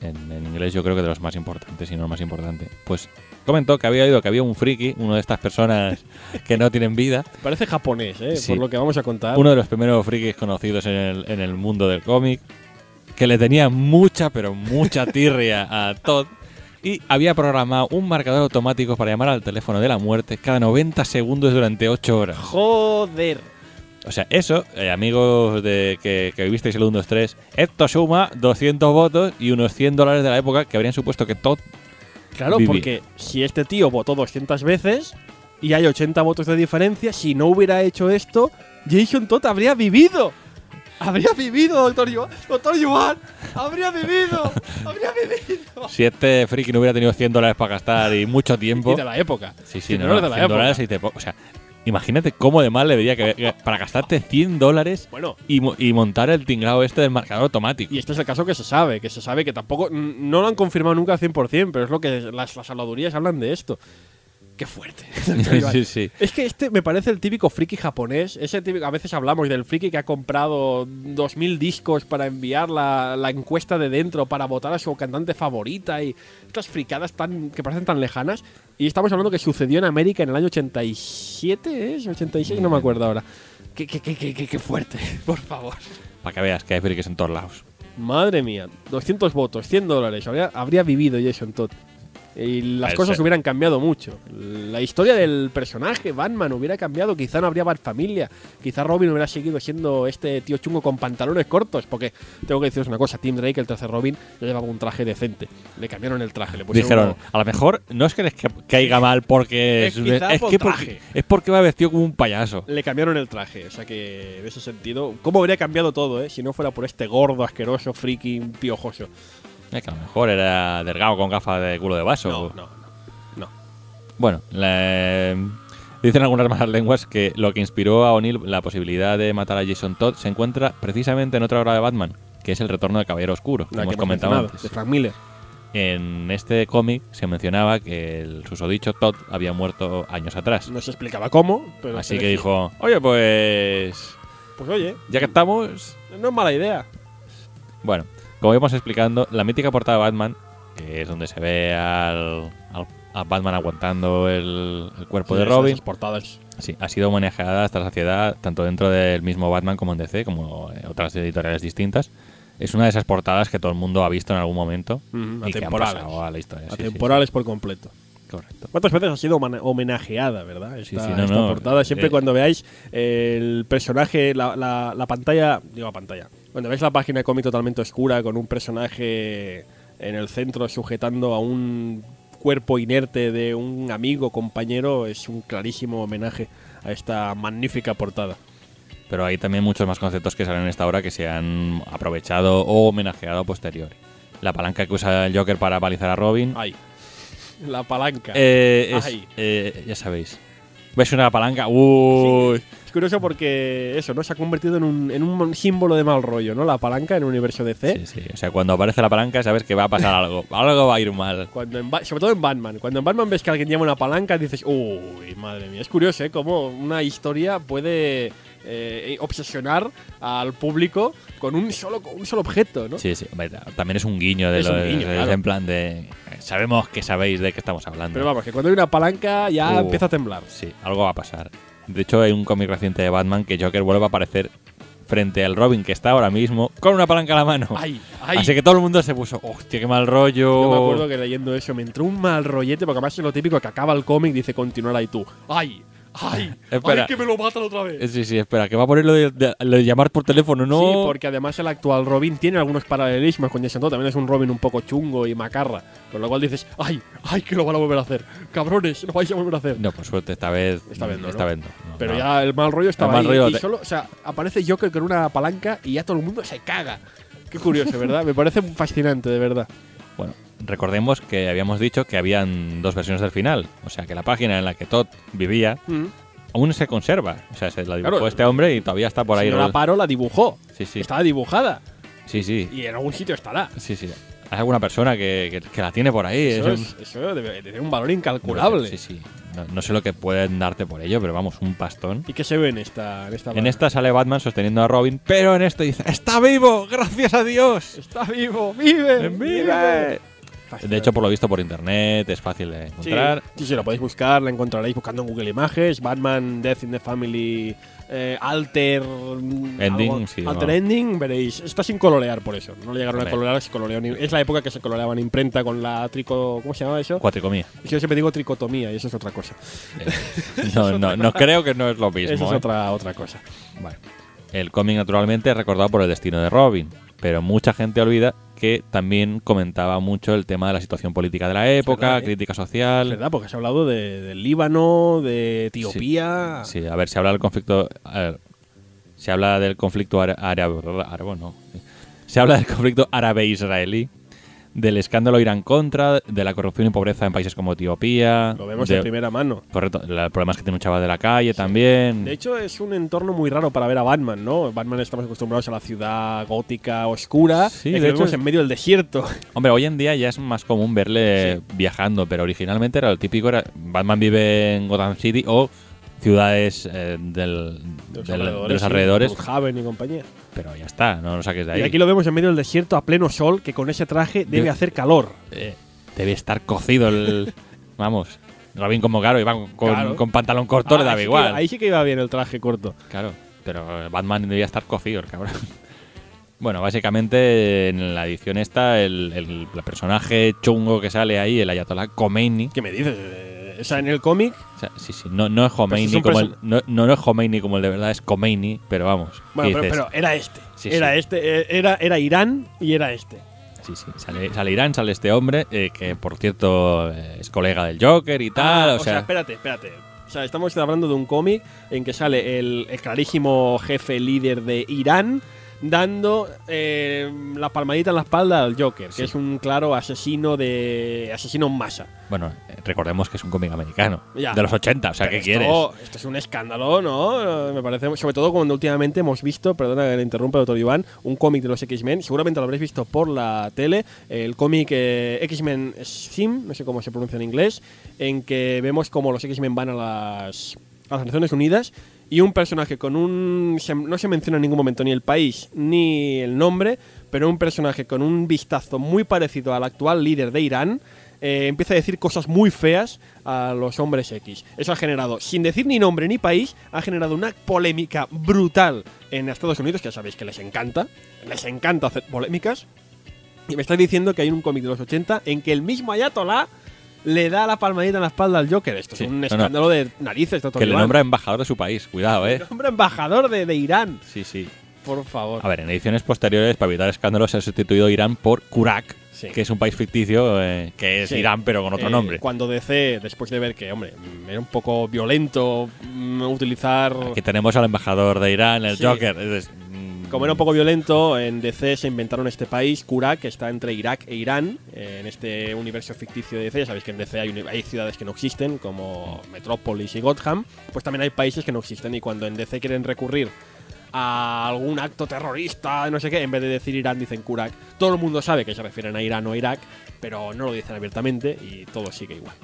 En, en inglés yo creo que de los más importantes, si no el más importante. Pues comentó que había oído que había un friki, uno de estas personas que no tienen vida, Parece japonés, ¿eh? Sí. por lo que vamos a contar. uno de los primeros frikis conocidos en el, en el mundo del cómic, que le tenía mucha, pero mucha tirria a Todd. Y había programado un marcador automático para llamar al teléfono de la muerte cada 90 segundos durante 8 horas. Joder. O sea, eso, eh, amigos de que, que vivisteis el 1, 2, 3, esto suma 200 votos y unos 100 dólares de la época que habrían supuesto que Todd Claro, porque si este tío votó 200 veces y hay 80 votos de diferencia, si no hubiera hecho esto, Jason Todd habría vivido. Habría vivido, doctor Yuan. Doctor Yuan, habría vivido. habría vivido. Si este friki no hubiera tenido 100 dólares para gastar y mucho tiempo. Y de la época. Sí, sí, no, no, de la 100 época. dólares y te O sea, Imagínate cómo de mal le vería que, para gastarte 100 dólares Bueno, y, mo- y montar el tinglado este del marcador automático. y este es el caso que se sabe, que se sabe que tampoco. No lo han confirmado nunca al 100%, pero es lo que las, las habladurías hablan de esto. Qué fuerte. sí, sí. Es que este me parece el típico friki japonés. Ese típico, a veces hablamos del friki que ha comprado 2.000 discos para enviar la, la encuesta de dentro para votar a su cantante favorita y estas fricadas tan, que parecen tan lejanas. Y estamos hablando que sucedió en América en el año 87, ¿es? 86, no me acuerdo ahora. Qué, qué, qué, qué, qué- qué fuerte, por favor. Para que veas que hay frikis en todos lados. Madre mía, 200 votos, 100 dólares. Habría, habría vivido Jason Todd. Y las cosas hubieran cambiado mucho. La historia del personaje, Batman, hubiera cambiado. Quizá no habría Bat Familia. Quizá Robin hubiera seguido siendo este tío chungo con pantalones cortos. Porque tengo que deciros una cosa: Tim Drake, el tercer Robin, ya llevaba un traje decente. Le cambiaron el traje. Le pusieron Dijeron, uno- a lo mejor no es que les ca- caiga mal porque Es es, por que traje. porque, es porque va vestido como un payaso. Le cambiaron el traje. O sea que, en ese sentido, ¿cómo habría cambiado todo, eh? Si no fuera por este gordo, asqueroso, friki, piojoso. Es que a lo mejor era delgado con gafas de culo de vaso. No, no, no. no. Bueno, dicen algunas malas lenguas que lo que inspiró a O'Neill la posibilidad de matar a Jason Todd se encuentra precisamente en otra obra de Batman, que es El Retorno del Caballero Oscuro, La hemos comentado antes. De Frank Miller. En este cómic se mencionaba que el susodicho Todd había muerto años atrás. No se explicaba cómo, pero. Así que dijo, oye, pues Pues oye, ya que estamos, no es mala idea. Bueno, como íbamos explicando, la mítica portada de Batman, que es donde se ve al, al- a Batman aguantando el, el cuerpo de Sí, esas- Robin, esas portadas. sí, ha sido homenajeada hasta la saciedad, tanto dentro del mismo Batman como en DC, como en otras editoriales distintas. Es una de esas portadas que todo el mundo ha visto en algún momento Ujú, y que han pasado a la historia. sí, sí, Atemporales por completo. sí, correcto. ¿Cuántas veces ha sido homenajeada, verdad? Esta, Sí, sí, no, esta no, portada. Siempre eh, cuando veáis el personaje, la, la- la pantalla, digo la pantalla, cuando veis la página de cómic totalmente oscura con un personaje en el centro sujetando a un cuerpo inerte de un amigo, compañero, es un clarísimo homenaje a esta magnífica portada. Pero hay también muchos más conceptos que salen en esta obra que se han aprovechado o homenajeado a posteriori. La palanca que usa el Joker para palizar a Robin, Ay, la palanca. Eh, es- Ay. eh, ya sabéis. ¿Ves una palanca? Uy. Es curioso porque eso, ¿no? Se ha convertido en un, en un símbolo de mal rollo, ¿no? La palanca en el universo DC. Sí, sí. O sea, cuando aparece la palanca sabes que va a pasar algo. Algo va a ir mal. Cuando en sobre todo en Batman. Cuando en Batman ves que alguien lleva una palanca, dices, uy, madre mía. Es curioso, ¿eh? Cómo una historia puede eh, obsesionar al público con un solo, con un solo objeto, ¿no? Sí, sí. También es un guiño de Es los- guiño, claro. en plan de. Sabemos que sabéis de qué estamos hablando. Pero vamos, que cuando hay una palanca ya Uh. empieza a temblar. Sí, algo va a pasar. De hecho, hay un cómic reciente de Batman que Joker vuelve a aparecer frente al Robin que está ahora mismo con una palanca a la mano. ¡Ay! ¡Ay! Así que todo el mundo se puso, hostia, qué mal rollo. Yo me acuerdo que leyendo eso me entró un mal rollete, porque además es lo típico que acaba el cómic dice continuar ahí tú. ¡Ay! ¡Ay! Espera. ¡Ay, que me lo matan otra vez! Sí, sí, espera, que va a poner lo de, de- lo de llamar por teléfono, ¿no? Sí, porque además el actual Robin tiene algunos paralelismos con Jason Todd. También es un Robin un poco chungo y macarra. Con lo cual dices, ¡ay! ¡ay! Que lo van a volver a hacer! ¡Cabrones! ¡Lo vais a volver a hacer! No, por suerte, esta vez. Esta vez no, Esta ¿no? vez no, no, Pero no. ya el mal rollo estaba mal ahí. rollo y te- solo, o sea, aparece Joker con una palanca y ya todo el mundo se caga. Qué curioso, ¿verdad? Me parece fascinante, de verdad. Bueno, recordemos que habíamos dicho que habían dos versiones del final. O sea, que la página en la que Todd vivía Mm. aún se conserva. O sea, se la dibujó Claro. este hombre y todavía está por ahí. Si no la paro, la dibujó. Sí, sí. Estaba dibujada. Sí, sí. Y en algún sitio estará. Sí, sí. Hay alguna persona que, que- que la tiene por ahí. Eso, es es- eso debe de tener un valor un- incalculable. Sí, sí. No, no sé lo que pueden darte por ello, pero vamos, un pastón. ¿Y qué se ve en esta? En esta, En esta sale Batman sosteniendo a Robin, pero en esto dice: ¡Está vivo! ¡Gracias a Dios! Está vivo, vive, ¡Vive! De hecho, por lo visto por internet, es fácil de encontrar. sí, sí, lo podéis buscar, la encontraréis buscando en Google Images, Batman, Death in the Family, eh, Alter Ending, algo- sí, Alter no. Ending, veréis. Está sin colorear por eso. No le llegaron a colorear, se colorearon en- Es la época que se coloreaban en imprenta con la trico. ¿Cómo se llama eso? Cuatricomía. Yo siempre digo tricotomía y eso es otra cosa. Eh, no, no, no creo que no es lo mismo. eso es ¿eh? otra, otra cosa. Vale. El cómic, naturalmente, es recordado por el destino de Robin, pero mucha gente olvida que también comentaba mucho el tema de la situación política de la época, verdad, ¿eh? crítica social. ¿Verdad? Porque se ha hablado de, del Líbano, de Etiopía. Sí, a ver, se habla del conflicto. a ver, se habla del conflicto árabe. árabe no. Se habla del conflicto árabe-israelí, del escándalo Irán contra, de la corrupción y pobreza en países como Etiopía. Lo vemos de- en primera mano. Correcto, los problemas que tiene un chaval de la calle también. De hecho, es un entorno muy raro para ver a Batman, ¿no? Batman estamos acostumbrados a la ciudad gótica oscura. Sí, y de hecho vemos es- en medio del desierto. Hombre, hoy en día ya es más común verle viajando, pero originalmente era lo típico, era Batman vive en Gotham City o ciudades eh, del- De los del- alrededores. de los sí, alrededores, Brookhaven y compañía. pero ya está, no lo saques de ahí. Y aquí lo vemos en medio del desierto a pleno sol, que con ese traje debe De- hacer calor. Eh, debe estar cocido el... vamos, Robin como claro, iba con, Claro. con pantalón corto, le Ah, daba ahí sí que igual. ahí sí que iba bien el traje corto. Claro, pero Batman debía estar cocido, el cabrón. Bueno, básicamente en la edición esta, el, el- el personaje chungo que sale ahí, el Ayatollah Khomeini, ¿Qué me dices? Eh, O sea, en el cómic O sea, sí, sí, no, no es Khomeini como el, no, no, es Khomeini como el de verdad, es Khomeini, pero vamos. Bueno, ¿qué pero, era este. Sí, era sí. este. eh, Era, era Irán y era este. Sí, sí, sale, sale Irán, sale este hombre, eh, que por cierto eh, es colega del Joker y tal, Ah, o, sea, espérate, espérate. O sea, estamos hablando de un cómic en que sale el, el clarísimo jefe líder de Irán dando eh, la palmadita en la espalda al Joker, que Sí. es un claro asesino de asesino en masa. bueno, eh, recordemos que es un cómic americano, Ya. de los 80, o sea, ¿qué Pero quieres? esto, Esto es un escándalo, ¿no? Me parece, sobre todo cuando últimamente hemos visto, perdona que le interrumpa, doctor Iván, un cómic de los X-Men, seguramente lo habréis visto por la tele, el cómic eh, X-Men Sim, no sé cómo se pronuncia en inglés, en que vemos como los X-Men van a las, a las Naciones Unidas y un personaje con un... no se menciona en ningún momento ni el país ni el nombre, pero un personaje con un vistazo muy parecido al actual líder de Irán, eh, empieza a decir cosas muy feas a los hombres X. Eso ha generado, sin decir ni nombre ni país, ha generado una polémica brutal en Estados Unidos, que ya sabéis que les encanta, les encanta hacer polémicas. Y me estáis diciendo que hay un cómic de los 80 en que el mismo Ayatollah le da la palmadita en la espalda al Joker. Esto Sí, es un no, no. escándalo de narices, doctor que le nombra embajador de su país, cuidado, eh. Nombre embajador de, de Irán. Sí, sí. Por favor. A ver, en ediciones posteriores, para evitar escándalos, se ha sustituido Irán por Kurak, Sí. que es un país ficticio eh, que es Sí. Irán, pero con otro Eh, nombre. Cuando DC, después de ver que, hombre, era un poco violento mm, utilizar. Aquí tenemos al embajador de Irán, el Sí. Joker. es- Como era un poco violento, en DC se inventaron este país, Kurak, que está entre Irak e Irán, eh, en este universo ficticio de DC. Ya sabéis que en DC hay, ciudades que no existen, como Metrópolis y Gotham. Pues también hay países que no existen. Y cuando en DC quieren recurrir a algún acto terrorista, no sé qué, en vez de decir Irán, dicen Kurak. Todo el mundo sabe que se refieren a Irán o Irak, pero no lo dicen abiertamente y todo sigue igual.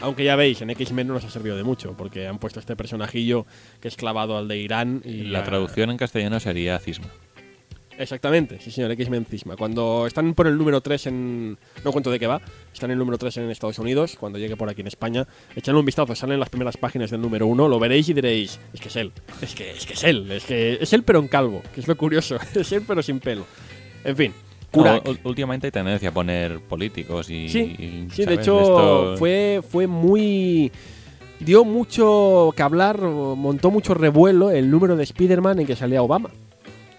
Aunque ya veis, en X-Men no nos ha servido de mucho, porque han puesto este personajillo que es clavado al de Irán. Y La traducción en castellano sería cisma. Exactamente, sí señor, X-Men Cisma. Cuando están por el número 3 en... No cuento de qué va. Están en el número 3 en Estados Unidos. Cuando llegue por aquí en España, echanle un vistazo. Salen las primeras páginas del número 1. Lo veréis y diréis, es que es él. Es que es, que es él. Es que es él pero en calvo. Que es lo curioso. es él pero sin pelo. En fin. Kurak. No, ú- últimamente hay tendencia a poner políticos y. Sí, y, sí, de hecho Esto- fue, fue muy... Dio mucho que hablar, montó mucho revuelo el número de Spider-Man en que salía Obama.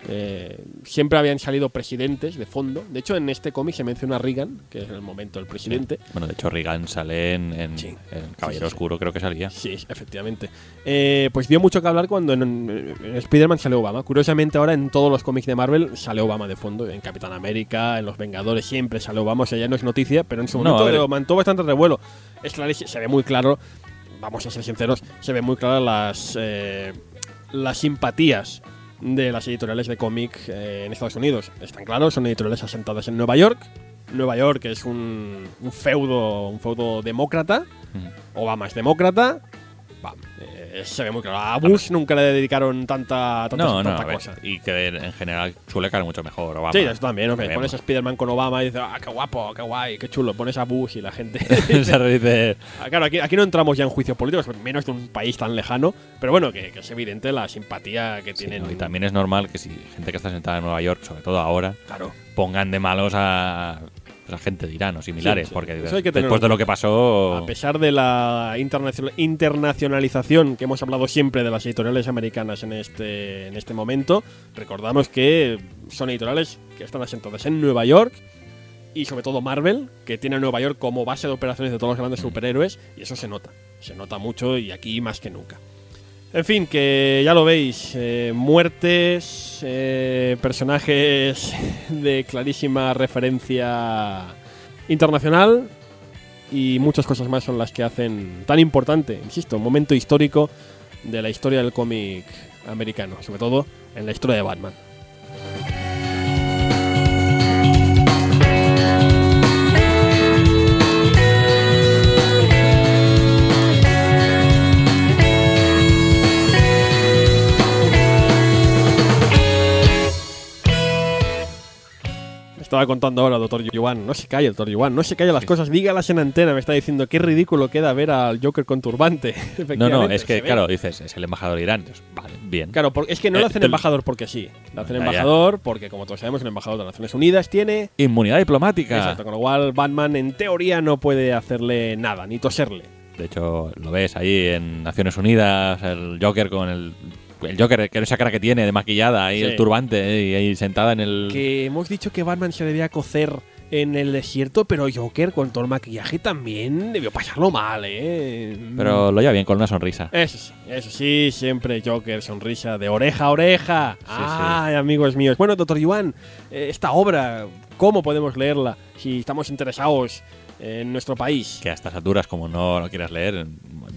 Eh, siempre habían salido presidentes de fondo. De hecho, en este cómic se menciona a Reagan, que es en el momento el presidente. Bueno, de hecho, Reagan sale en, en- Sí. en Caballero Sí, sí, sí. Oscuro, creo que salía. Sí, efectivamente. Eh, pues dio mucho que hablar cuando en, en Spider-Man sale Obama. Curiosamente, ahora en todos los cómics de Marvel sale Obama de fondo. En Capitán América, en Los Vengadores siempre sale Obama. O sea, ya no es noticia, pero en su momento mantuvo bastante revuelo. Es clarísimo, se ve muy claro. Vamos a ser sinceros, se ven muy claras las, eh, las simpatías de las editoriales de cómic eh, en Estados Unidos. Están claros, son editoriales asentadas en Nueva York. Nueva York es un, un feudo, un feudo demócrata. Mm. Obama es demócrata. Eh, se ve muy claro. A Bush nunca le dedicaron tanta, tanta, No, no, tanta ver, cosa. y que en general suele caer mucho mejor. Obama. Sí, eso también. Vemos. Pones a Spider-Man con Obama y dices, ah, qué guapo, qué guay, qué chulo. Pones a Bush y la gente. Se dice, Ah, claro, aquí, aquí no entramos ya en juicios políticos, menos de un país tan lejano. Pero bueno, que, que es evidente la simpatía que sí, tienen. ¿no? y también es normal que si gente que está sentada en Nueva York, sobre todo ahora, Claro. pongan de malos a, pues, a gente de Irán o similares. Sí. Porque después tenerlo de lo que pasó. A pesar de la internacional- internacionalización que hemos hablado siempre de las editoriales americanas en este, en este momento, recordamos que son editoriales que están asentadas en Nueva York y sobre todo Marvel, que tiene a Nueva York como base de operaciones de todos los grandes superhéroes y eso se nota, se nota mucho y aquí más que nunca. En fin, que ya lo veis, eh, muertes, eh, personajes de clarísima referencia internacional y muchas cosas más son las que hacen tan importante, insisto, un momento histórico de la historia del cómic americano, sobre todo en la historia de Batman. Estaba contando ahora, doctor Yuan. No se calle, doctor Yuan. No se calle las cosas. Dígalas en antena. Me está diciendo qué ridículo queda ver al Joker con turbante. no, no, es que, claro, dices, es el embajador de Irán. vale, bien. Claro, es que no lo eh, hacen embajador porque sí. Lo hacen embajador porque, como todos sabemos, el embajador de las Naciones Unidas tiene. Inmunidad diplomática. Exacto, con lo cual Batman en teoría no puede hacerle nada, ni toserle. De hecho, lo ves ahí en Naciones Unidas, el Joker con el el Joker, que esa cara que tiene de maquillada y el turbante y ahí sentada en el. Que hemos dicho que Batman se debía cocer en el desierto, pero Joker con todo el maquillaje también debió pasarlo mal, ¿eh? Pero lo lleva bien, con una sonrisa. Eso sí, eso sí, siempre Joker, sonrisa de oreja a oreja. Ay, amigos míos. Bueno, doctor Yuan, eh, esta obra, ¿cómo podemos leerla si estamos interesados en nuestro país? Que a estas alturas, como no lo quieras leer,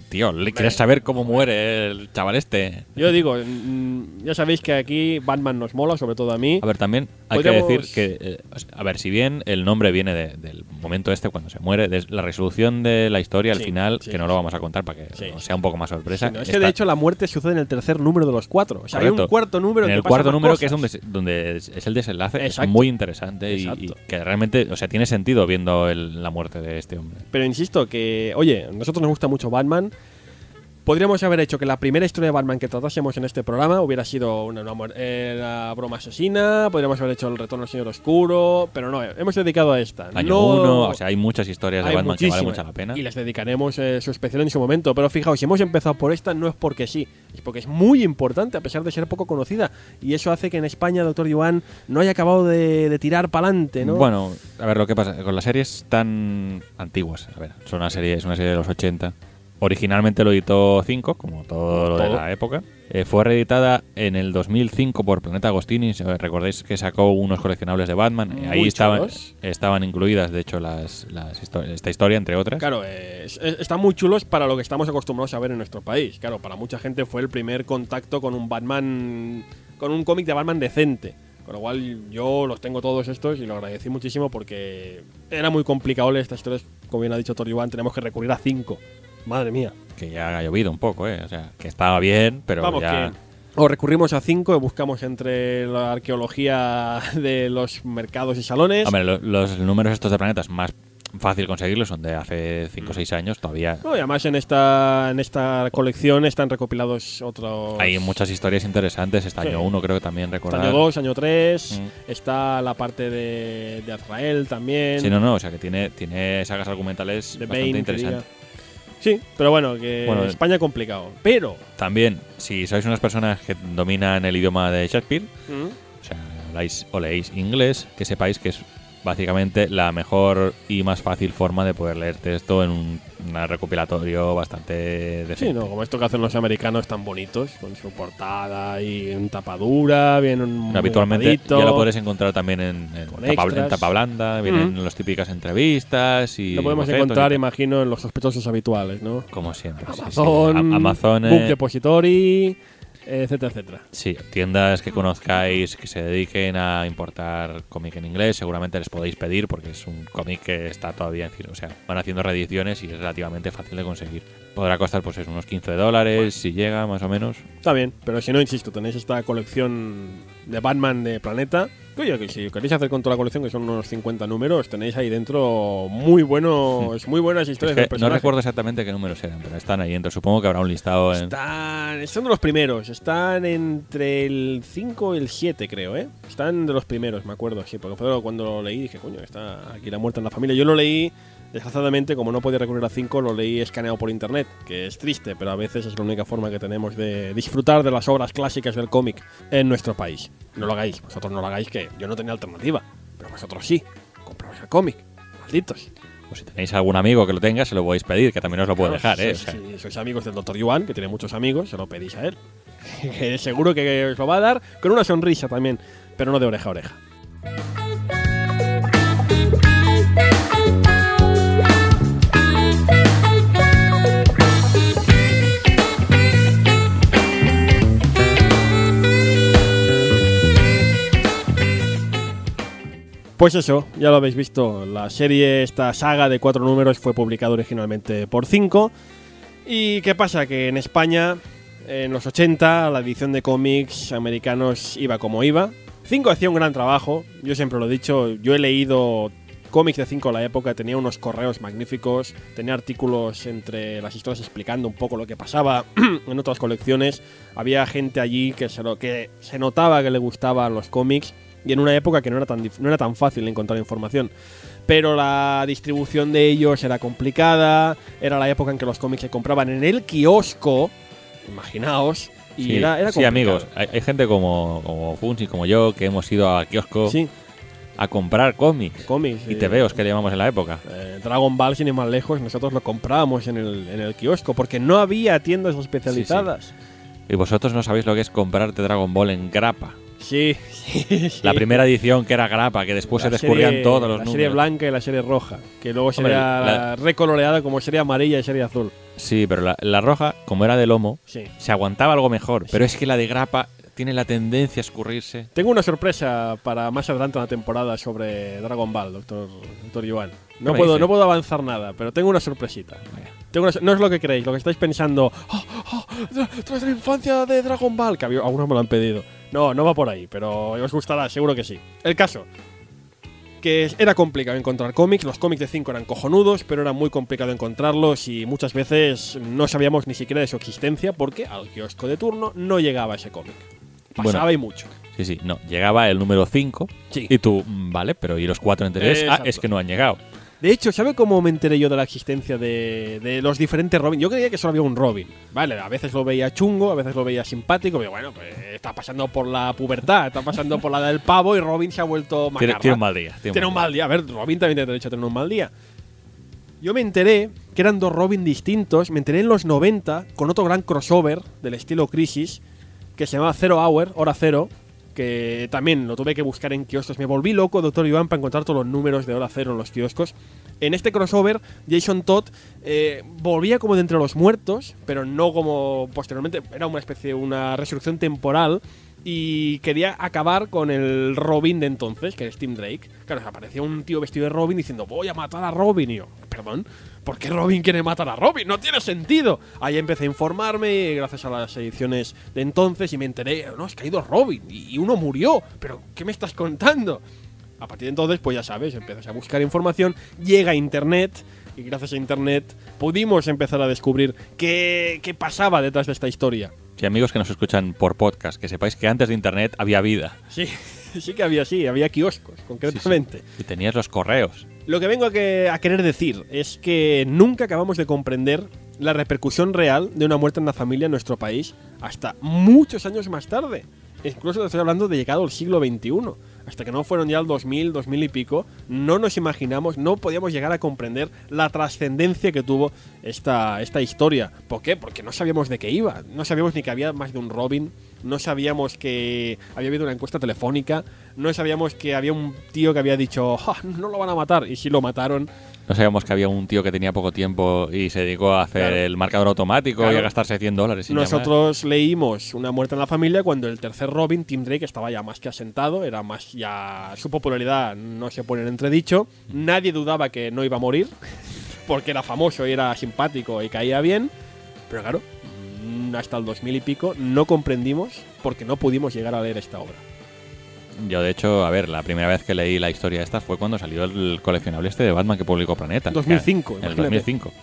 tío, ¿quieres saber cómo muere el chaval este? Yo digo, mm, ya sabéis que aquí Batman nos mola, sobre todo a mí. A ver, también hay que decir que, eh, a ver, si bien el nombre viene del momento este cuando se muere, de la resolución de la historia al final, que no lo vamos a contar para que sea un poco más sorpresa. es que de hecho la muerte sucede en el tercer número de los cuatro. O sea, hay un cuarto número. En el cuarto número que es donde, donde es el desenlace, es muy interesante y, que realmente, o sea, tiene sentido viendo la muerte de este hombre. Pero insisto que, oye, a nosotros nos gusta mucho Batman. Podríamos haber hecho que la primera historia de Batman que tratásemos en este programa hubiera sido una, una, broma asesina, podríamos haber hecho el retorno al Señor Oscuro, pero no, hemos dedicado a esta. Año uno, o sea, hay muchas historias de Batman que vale mucho la pena. Y les dedicaremos eh, su especial en su momento, pero fijaos, si hemos empezado por esta no es porque sí, es porque es muy importante a pesar de ser poco conocida y eso hace que en España Doctor Yuan no haya acabado de, tirar para adelante, ¿no? Bueno, a ver lo que pasa con las series tan antiguas, a ver, son una serie, es una serie de los 80 Originalmente lo editó 5, como todo, lo de la época. Eh, fue reeditada en el 2005 por Planeta Agostini. Recordáis que sacó unos coleccionables de Batman. Ahí estaban, estaban incluidas, de hecho, las, esta historia, entre otras. Claro, están muy chulos para lo que estamos acostumbrados a ver en nuestro país. Claro, para mucha gente fue el primer contacto con un Batman, con un cómic de Batman decente. Con lo cual yo los tengo todos estos y lo agradecí muchísimo porque era muy complicado leer estas historias. Como bien ha dicho Iván, tenemos que recurrir a 5 Madre mía. Que ya ha llovido un poco, ¿eh? O sea, que estaba bien, pero Vamos, ya... o recurrimos a cinco, buscamos entre la arqueología de los mercados y salones. Hombre, los números estos de planetas más fácil conseguirlos, son de hace 5 o 6 años todavía. No, y además en esta, en esta colección están recopilados otros... Hay muchas historias interesantes, está año 1 creo que también recordar. año 2, año 3, mm. está la parte de, de Azrael también. Sí, no, no, o sea que tiene, tiene sagas argumentales bastante interesantes. Sí, pero bueno, que España complicado. Pero. También, si sois unas personas que dominan el idioma de Shakespeare, mm. o sea, o leéis inglés, que sepáis que es básicamente la mejor y más fácil forma de poder leerte esto en un, recopilatorio bastante decente. Sí, ¿no? como esto que hacen los americanos tan bonitos, con su portada y en tapadura, bien un Habitualmente ya lo puedes encontrar también en, tapa, blanda, vienen mm. las típicas entrevistas y... Lo podemos encontrar, imagino, en los sospechosos habituales, ¿no? Como siempre. Amazon, Amazon Book eh, Depository etcétera, etcétera. Sí, tiendas que conozcáis que se dediquen a importar cómic en inglés, seguramente les podéis pedir porque es un cómic que está todavía en o sea, van haciendo reediciones y es relativamente fácil de conseguir. Podrá costar pues unos 15 dólares si llega más o menos. Está bien, pero si no, insisto, tenéis esta colección de Batman de Planeta Oye, que si queréis hacer con toda la colección, que son unos 50 números, tenéis ahí dentro muy buenos, muy buenas historias. no recuerdo exactamente qué números eran, pero están ahí dentro. Supongo que habrá un listado. Están, son de los primeros. Están entre el 5 y el 7, creo, ¿eh? Están de los primeros, me acuerdo, sí. Porque fue cuando lo leí dije, coño, está aquí la muerte en la familia. Yo lo leí Desgraciadamente, como no podía recurrir a 5, lo leí escaneado por internet, que es triste, pero a veces es la única forma que tenemos de disfrutar de las obras clásicas del cómic en nuestro país. No lo hagáis, vosotros no lo hagáis, que yo no tenía alternativa, pero vosotros sí. Compraos el cómic, malditos. Pues si tenéis algún amigo que lo tenga, se lo podéis pedir, que también os lo puede dejar, ¿eh? Si sois amigos del Dr. Yuan, que tiene muchos amigos, se lo pedís a él. Seguro que os lo va a dar con una sonrisa también, pero no de oreja a oreja. Pues eso, ya lo habéis visto. La serie, esta saga de cuatro números, fue publicada originalmente por cinco. ¿Y qué pasa? Que en España, en los 80, la edición de cómics americanos iba como iba. Cinco hacía un gran trabajo, yo siempre lo he dicho. Yo he leído cómics de 5 a la época, tenía unos correos magníficos, tenía artículos entre las historias explicando un poco lo que pasaba en otras colecciones. Había gente allí que se notaba que le gustaban los cómics y en una época que no era tan, no era tan fácil encontrar información. Pero la distribución de ellos era complicada, era la época en que los cómics se compraban en el kiosco, imaginaos, y Sí, era, era sí, amigos, hay, hay gente como, como Funs y como yo que hemos ido a kiosco Sí, a comprar cómics cómics. y te veo, que le llamamos en la época. Eh, Dragon Ball, sin ir más lejos, nosotros lo comprábamos en el, en el kiosco porque no había tiendas especializadas. Y vosotros no sabéis lo que es comprarte Dragon Ball en grapa. Sí, sí, sí. La primera edición que era grapa, que después La se descubrían serie- todos los La números. serie blanca y la serie roja, que luego Hombre, sería la- recoloreada como serie amarilla y serie azul. Sí, pero la, la roja, como era de lomo, Sí. se aguantaba algo mejor. Pero es que la de grapa tiene la tendencia a escurrirse. Tengo una sorpresa para más adelante en la temporada sobre Dragon Ball, doctor, doctor Yuan. No puedo, dice? no puedo avanzar nada, pero tengo una sorpresita. Vaya. Tengo una- no es lo que creéis, lo que estáis pensando. "Oh, oh, tra- tras la infancia de Dragon Ball, que algunos me lo han pedido. No, no va por ahí, pero os gustará, seguro que sí. El caso, que era complicado encontrar cómics, los cómics de 5 eran cojonudos, pero era muy complicado encontrarlos y muchas veces no sabíamos ni siquiera de su existencia porque al kiosco de turno no llegaba ese cómic. Pasaba Bueno. y mucho. Sí, sí, no. Llegaba el número 5 Sí. y tú, mm, vale, pero ¿y los cuatro anteriores? Ah, es que no han llegado. De hecho, ¿sabe cómo me enteré yo de la existencia de, de los diferentes Robin? Yo creía que solo había un Robin. Vale, a veces lo veía chungo, a veces lo veía simpático, pero bueno, pues está pasando por la pubertad, está pasando por la del pavo y Robin se ha vuelto Tiene, macarra. tiene un mal día. Tiene, Tiene un mal día. A ver, Robin también tiene derecho a tener un mal día. Yo me enteré que eran dos Robin distintos. Me enteré en los 90 con otro gran crossover del estilo Crisis que se llamaba Zero Hour, Hora Cero. Que también lo tuve que buscar en kioscos. Me volví loco, doctor Iván, para encontrar todos los números de Hora Cero en los kioscos. En este crossover, Jason Todd eh, volvía como de entre los muertos, pero no como posteriormente. Era una especie de una resurrección temporal y quería acabar con el Robin de entonces, que es Tim Drake. Claro, aparecía un tío vestido de Robin diciendo, voy a matar a Robin. Y yo, perdón, ¿por qué Robin quiere matar a Robin? No tiene sentido. Ahí empecé a informarme, gracias a las ediciones de entonces, y me enteré, no, es que hay dos Robin, y uno murió. Pero, ¿qué me estás contando? A partir de entonces, pues ya sabes, empiezas a buscar información, llega Internet, y gracias a Internet pudimos empezar a descubrir qué, qué pasaba detrás de esta historia. Sí, amigos que nos escuchan por podcast, que sepáis que antes de internet había vida. Sí, sí que había, sí, había kioscos, concretamente. Y tenías los correos. Lo que vengo a, que- a querer decir es que nunca acabamos de comprender la repercusión real de una muerte en la familia en nuestro país hasta muchos años más tarde. Incluso estoy hablando de llegado al siglo XXI. Hasta que no fueron ya el 2000, 2000 y pico, no nos imaginamos, no podíamos llegar a comprender la trascendencia que tuvo esta, esta historia. ¿Por qué? Porque no sabíamos de qué iba. No sabíamos ni que había más de un Robin. No sabíamos que había habido una encuesta telefónica. No sabíamos que había un tío que había dicho, "Ja, no lo van a matar. Y sí lo mataron. No sabíamos que había un tío que tenía poco tiempo y se dedicó a hacer Claro. el marcador automático y a gastarse 100 dólares. llamar. Nosotros leímos Una muerte en la familia cuando el tercer Robin, Tim Drake, estaba ya más que asentado, era más ya su popularidad no se pone en entredicho. Nadie dudaba que no iba a morir porque era famoso y era simpático y caía bien, pero claro, hasta el 2000 y pico no comprendimos porque no pudimos llegar a leer esta obra. Yo, de hecho, a ver, la primera vez que leí la historia esta fue cuando salió el coleccionable este de Batman que publicó Planeta. 2005, En el imagínate. 2005.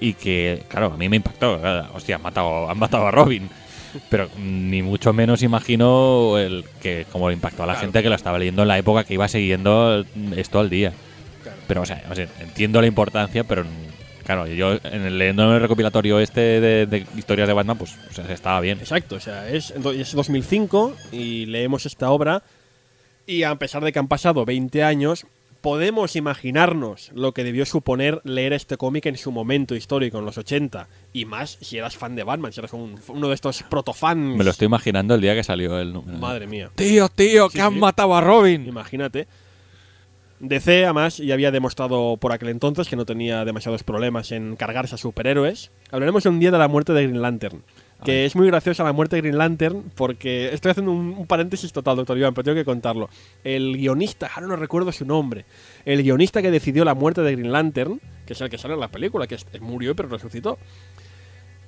Y que, claro, a mí me impactó. Hostia, han matado, han matado a Robin. Pero ni mucho menos imagino el que como le impactó a la Claro. gente que lo estaba leyendo en la época que iba siguiendo esto al día. Claro. Pero, o sea, o sea, entiendo la importancia, pero claro, yo en el, leyendo el recopilatorio este de, de historias de Batman, pues o sea, estaba bien. Exacto, o sea, es, es 2005 y leemos esta obra y a pesar de que han pasado 20 años, podemos imaginarnos lo que debió suponer leer este cómic en su momento histórico, en los 80, y más si eras fan de Batman, si eras un- uno de estos protofans. Me lo estoy imaginando el día que salió el número. Madre mía, Tío, tío, Sí, que han matado a Robin. imagínate. DC, además, ya había demostrado por aquel entonces que no tenía demasiados problemas en cargarse a superhéroes. Hablaremos un día de la muerte de Green Lantern. que es muy graciosa la muerte de Green Lantern, porque estoy haciendo un, un paréntesis total, doctor Iván, pero tengo que contarlo. El guionista, ahora no recuerdo su nombre, el guionista que decidió la muerte de Green Lantern, que es el que sale en la película, que es- murió pero resucitó.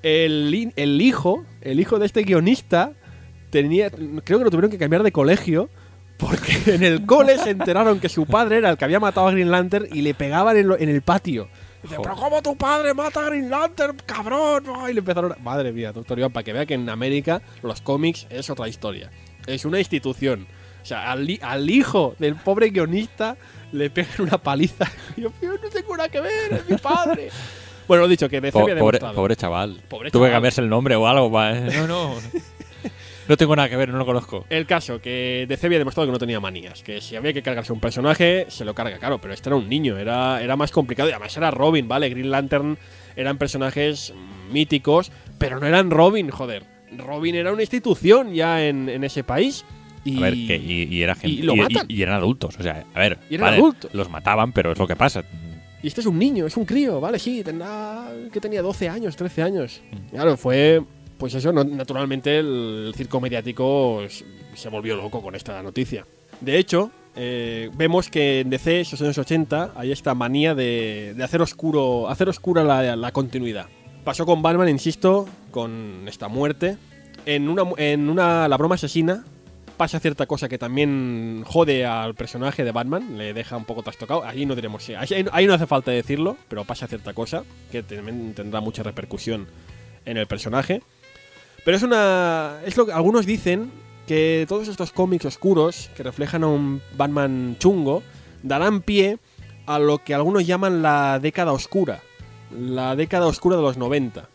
El, el hijo, el hijo de este guionista, tenía, creo que lo tuvieron que cambiar de colegio, porque en el cole se enteraron que su padre era el que había matado a Green Lantern y le pegaban en, lo- en el patio. Dice, pero ¿cómo tu padre mata a Green Lantern, cabrón? No", Y le empezaron a... Madre mía, doctor Iván, para que vea que en América los cómics es otra historia. Es una institución. O sea, al, hi- al hijo del pobre guionista le pegan una paliza. Y yo, yo no tengo nada que ver, es mi padre. bueno, lo dicho, que DC Po- había pobre, pobre chaval. Pobre Tuve que chaval. cambiarse el nombre o algo. pa- No, no. No tengo nada que ver, no lo conozco. El caso, que DC había demostrado que no tenía manías. Que si había que cargarse un personaje, se lo carga, claro. Pero este era un niño, era, era más complicado. Y además era Robin, ¿vale? Green Lantern eran personajes míticos, pero no eran Robin, joder. Robin era una institución ya en, en ese país. Y, A ver, que, y, y era gente, y lo y, matan. y eran adultos. O sea, a ver, Y eran vale, adultos. los mataban, pero es lo que pasa. y este es un niño, es un crío, ¿vale? Sí, tendrá, que tenía 12 años, 13 años. Mm. Claro, fue. Pues eso, naturalmente el circo mediático se volvió loco con esta noticia. De hecho, eh, vemos que en DC, esos años 80, hay esta manía de, de hacer oscuro hacer oscura la, la continuidad. Pasó con Batman, insisto, con esta muerte. En una, en una La broma asesina pasa cierta cosa que también jode al personaje de Batman, le deja un poco trastocado. Ahí no si. Ahí, ahí no hace falta decirlo, pero pasa cierta cosa que también tendrá mucha repercusión en el personaje. Pero es una. Es lo que algunos dicen que todos estos cómics oscuros que reflejan a un Batman chungo darán pie a lo que algunos llaman la década oscura. La década oscura de los 90.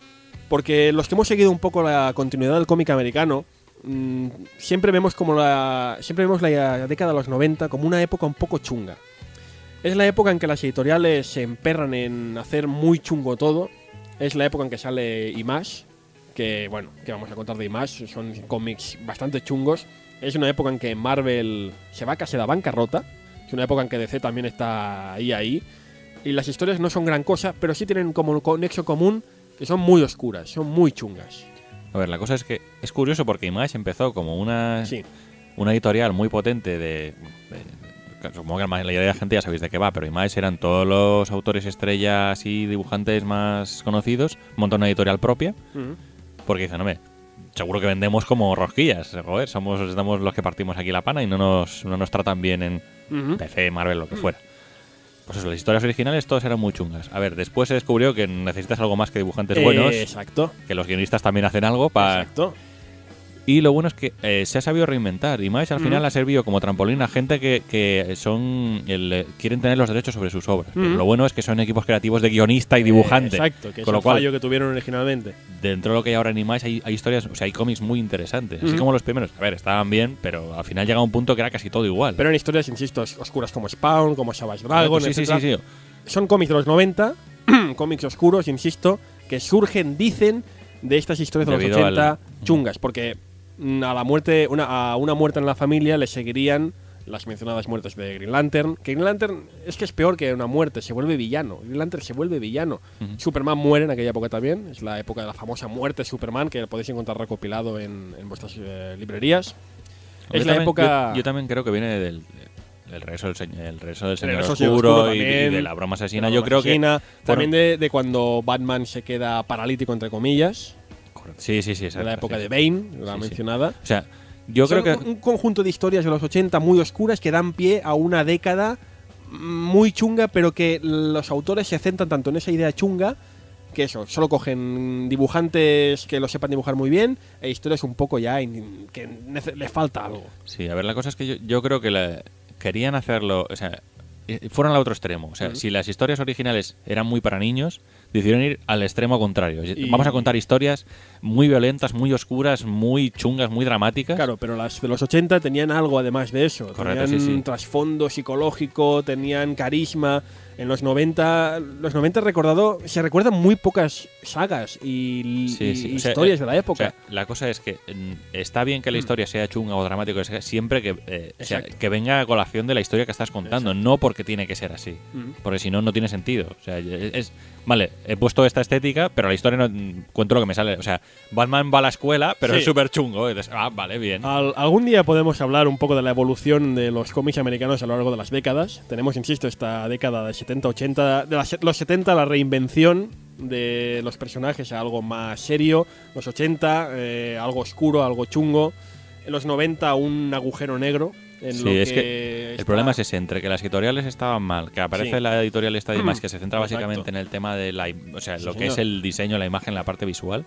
Porque los que hemos seguido un poco la continuidad del cómic americano, mm, siempre vemos como la. Siempre vemos la década de los 90 como una época un poco chunga. Es la época en que las editoriales se emperran en hacer muy chungo todo. Es la época en que sale Image, que bueno, que vamos a contar de Image, son cómics bastante chungos. Es una época en que Marvel se va casi a la bancarrota. Es una época en que DC también está ahí ahí. Y las historias no son gran cosa, pero sí tienen como un nexo común que son muy oscuras, son muy chungas. A ver, la cosa es que es curioso porque Image empezó como una, Sí, una editorial muy potente de, de- Supongo que la mayoría de la gente ya sabéis de qué va, pero Image eran todos los autores estrellas y dibujantes más conocidos. Montan una editorial propia Ujú. Porque dicen, hombre, seguro que vendemos como rosquillas. Joder, somos, estamos los que partimos aquí la pana y no nos, no nos tratan bien en Ujú. DC, Marvel, lo que fuera. Pues eso, las historias originales todas eran muy chungas. A ver, después se descubrió que necesitas algo más que dibujantes buenos, exacto. que los guionistas también hacen algo para... Exacto. Y lo bueno es que eh, se ha sabido reinventar. Image al Ujú. final ha servido como trampolín a gente que, que son el, eh, quieren tener los derechos sobre sus obras. Pero lo bueno es que son equipos creativos de guionista y dibujante. Eh, exacto, que es lo el cual, fallo que tuvieron originalmente. dentro de lo que hay ahora en Image hay, hay historias, o sea, hay cómics muy interesantes. Así como los primeros. A ver, estaban bien, pero al final llega un punto que era casi todo igual. Pero en historias, insisto, os- oscuras como Spawn, como Savage Dragon, sí, sí, sí, sí. Son cómics de los 90, cómics oscuros, insisto, que surgen, dicen, de estas historias de los Debido 80 al- chungas. Porque a la muerte, una, a una muerte en la familia le seguirían las mencionadas muertes de Green Lantern. Que Green Lantern es que es peor que una muerte, se vuelve villano. Green Lantern se vuelve villano. Superman muere en aquella época también. Es la época de la famosa muerte de Superman, que podéis encontrar recopilado en, en vuestras eh, librerías. Yo Es la también- época. Yo, yo también creo que viene del. Regreso del, el regreso del Señor Oscuro, Oscuro y, de la broma asesina. La Yo creo asesina, que. También de, de cuando Batman se queda paralítico, entre comillas. Correcto. Sí, sí, sí. de exacto, la época sí, de. Bane, la Sí, mencionada. O sea, yo Son creo que. un, un conjunto de historias de los 80 muy oscuras que dan pie a una década muy chunga, pero que los autores se centran tanto en esa idea chunga que eso, solo cogen dibujantes que lo sepan dibujar muy bien e historias un poco ya que les falta algo. Sí, a ver, la cosa es que yo, yo creo que la- querían hacerlo. O sea, fueron al otro extremo. O sea, Ujú. si las historias originales eran muy para niños, decidieron ir al extremo contrario. Y- Vamos a contar historias muy violentas, muy oscuras, muy chungas, muy dramáticas. Claro, pero las de los 80 tenían algo además de eso. Correcto, tenían sí, sí. trasfondo psicológico, tenían carisma. En los 90, los 90 recordado, se recuerdan muy pocas sagas y, Sí, y sí. O sea, historias eh, de la O época. sea, la cosa es que mm, está bien que la historia sea chunga o dramática, o siempre que, eh, o sea, Exacto. que venga a colación de la historia que estás contando, no porque tiene que ser así. Mm. Porque si no, no tiene sentido. O sea, es, vale, he puesto esta estética, pero la historia no mm, cuento lo que me sale. O sea, Batman va a la escuela, pero Sí. es súper chungo. Ah, vale, bien. Al- algún día podemos hablar un poco de la evolución de los cómics americanos a lo largo de las décadas. Tenemos, insisto, esta década de 70-80, de las- los 70 la reinvención de los personajes a algo más serio, los 80 eh, algo oscuro, algo chungo, en los 90 un agujero negro. En Sí, lo es que que está- El problema es ese, entre que las editoriales estaban mal, que aparece Sí. la editorial esta de más que se centra Exacto. básicamente en el tema de la, o sea, Sí, lo que señor. es el diseño, la imagen, la parte visual,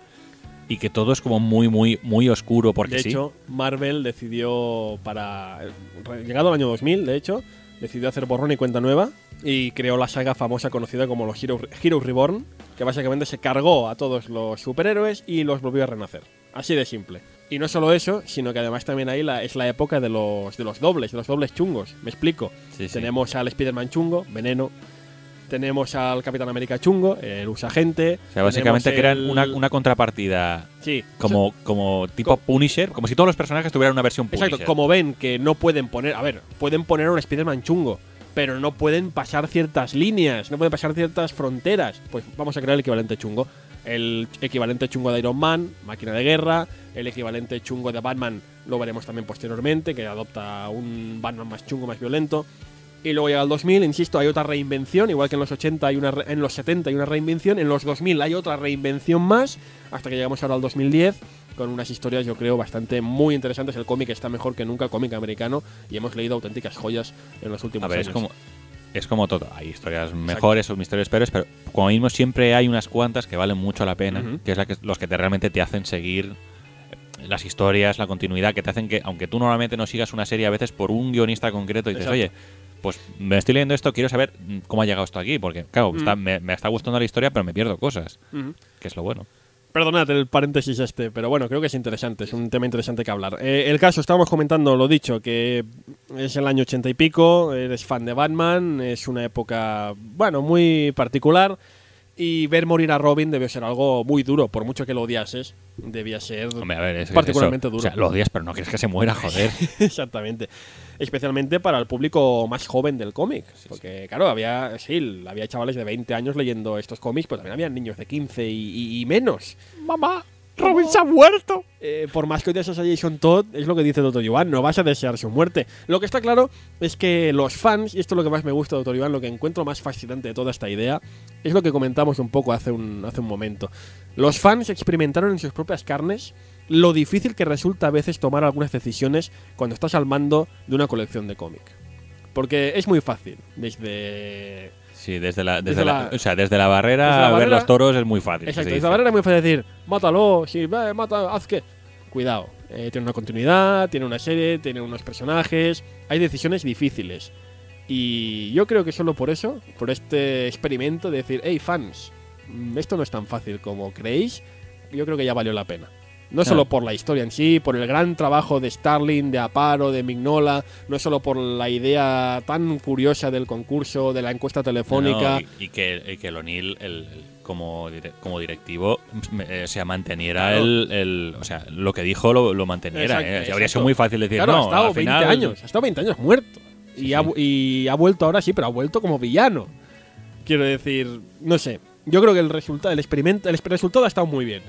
y que todo es como muy, muy, muy oscuro porque de sí. hecho, Marvel decidió para. re- Llegado al año 2000, de hecho, decidió hacer borrón y cuenta nueva y creó la saga famosa conocida como los Hero, Heroes Reborn, que básicamente se cargó a todos los superhéroes y los volvió a renacer. Así de simple. Y no solo eso, sino que además también ahí la, es la época de los, de los dobles, de los dobles chungos. Me explico. Sí, sí. Tenemos al Spider-Man chungo, Veneno. Tenemos al Capitán América chungo, el usagente. O sea, básicamente crean el- una, una contrapartida Sí, como, como tipo Punisher, como si todos los personajes tuvieran una versión Punisher. Exacto, como ven que no pueden poner, a ver, pueden poner un Spider-Man chungo, pero no pueden pasar ciertas líneas, no pueden pasar ciertas fronteras. Pues vamos a crear el equivalente chungo. El equivalente chungo de Iron Man, máquina de guerra, el equivalente chungo de Batman lo veremos también posteriormente, que adopta un Batman más chungo, más violento. Y luego llega el 2000, insisto, hay otra reinvención, igual que en los 80 hay una en los 70 hay una reinvención, en los 2000 hay otra reinvención más, hasta que llegamos ahora al 2010 con unas historias yo creo bastante muy interesantes. El cómic está mejor que nunca, el cómic americano, y hemos leído auténticas joyas en los últimos A ver, años. es como, es como todo. Hay historias mejores o historias peores, pero como mismo siempre hay unas cuantas que valen mucho la pena, que es la que, los que te, realmente te hacen seguir las historias, la continuidad, que te hacen que, aunque tú normalmente no sigas una serie a veces por un guionista concreto, y dices, Exacto. oye, pues me estoy leyendo esto, quiero saber cómo ha llegado esto aquí, porque, claro, Mm. está- me, me está gustando la historia, pero me pierdo cosas, que es lo bueno. Perdonad el paréntesis este, pero bueno, creo que es interesante, es un tema interesante que hablar. Eh, el caso, estábamos comentando, lo dicho, que es el año ochenta y pico, eres fan de Batman, es una época, bueno, muy particular, y ver morir a Robin debió ser algo muy duro, por mucho que lo odiases, debía ser Hombre, a ver, es, es particularmente eso. duro. O sea, lo odias, pero no quieres que se muera, joder. Exactamente. Especialmente para el público más joven del cómic. Porque, claro, había, sí, había chavales de 20 años leyendo estos cómics, pero también había niños de 15 y, y- y menos. ¡Mamá! ¡Robin se ha muerto! Eh, por más que odias a Jason Todd, es lo que dice Dr. Yuan, no vas a desear su muerte. Lo que está claro es que los fans, y esto es lo que más me gusta de Dr. Yuan, lo que encuentro más fascinante de toda esta idea, es lo que comentamos un poco hace un, hace un momento. Los fans experimentaron en sus propias carnes lo difícil que resulta a veces tomar algunas decisiones cuando estás al mando de una colección de cómic. Porque es muy fácil, desde... Sí, desde la, desde Desde la, la- o sea, desde la barrera desde la ver barrera- los toros es muy fácil. Exacto, desde la barrera es muy fácil decir, mátalo, sí, ve, mata, haz que... Cuidado, eh, tiene una continuidad, tiene una serie, tiene unos personajes, hay decisiones difíciles. Y yo creo que solo por eso, por este experimento de decir, hey fans, mm, esto no es tan fácil como creéis, yo creo que ya valió la pena. No solo por la historia en sí, por el gran trabajo de Starling, de Aparo, de Mignola, no solo por la idea tan curiosa del concurso, de la encuesta telefónica. No, y, y que, y que el O'Neill, el, el- como, dire- como directivo, eh, o sea, manteniera Claro. el, el- O sea, lo que dijo lo, lo manteniera. Exacto, eh. O sea, exacto. habría sido muy fácil decir, Claro, no, ha estado al 20 final. años, ha estado 20 años muerto. Sí, y, ha, sí. y ha vuelto ahora sí, pero ha vuelto como villano. Quiero decir, no sé. Yo creo que el resultado, el experimento, el resultado ha estado muy bien.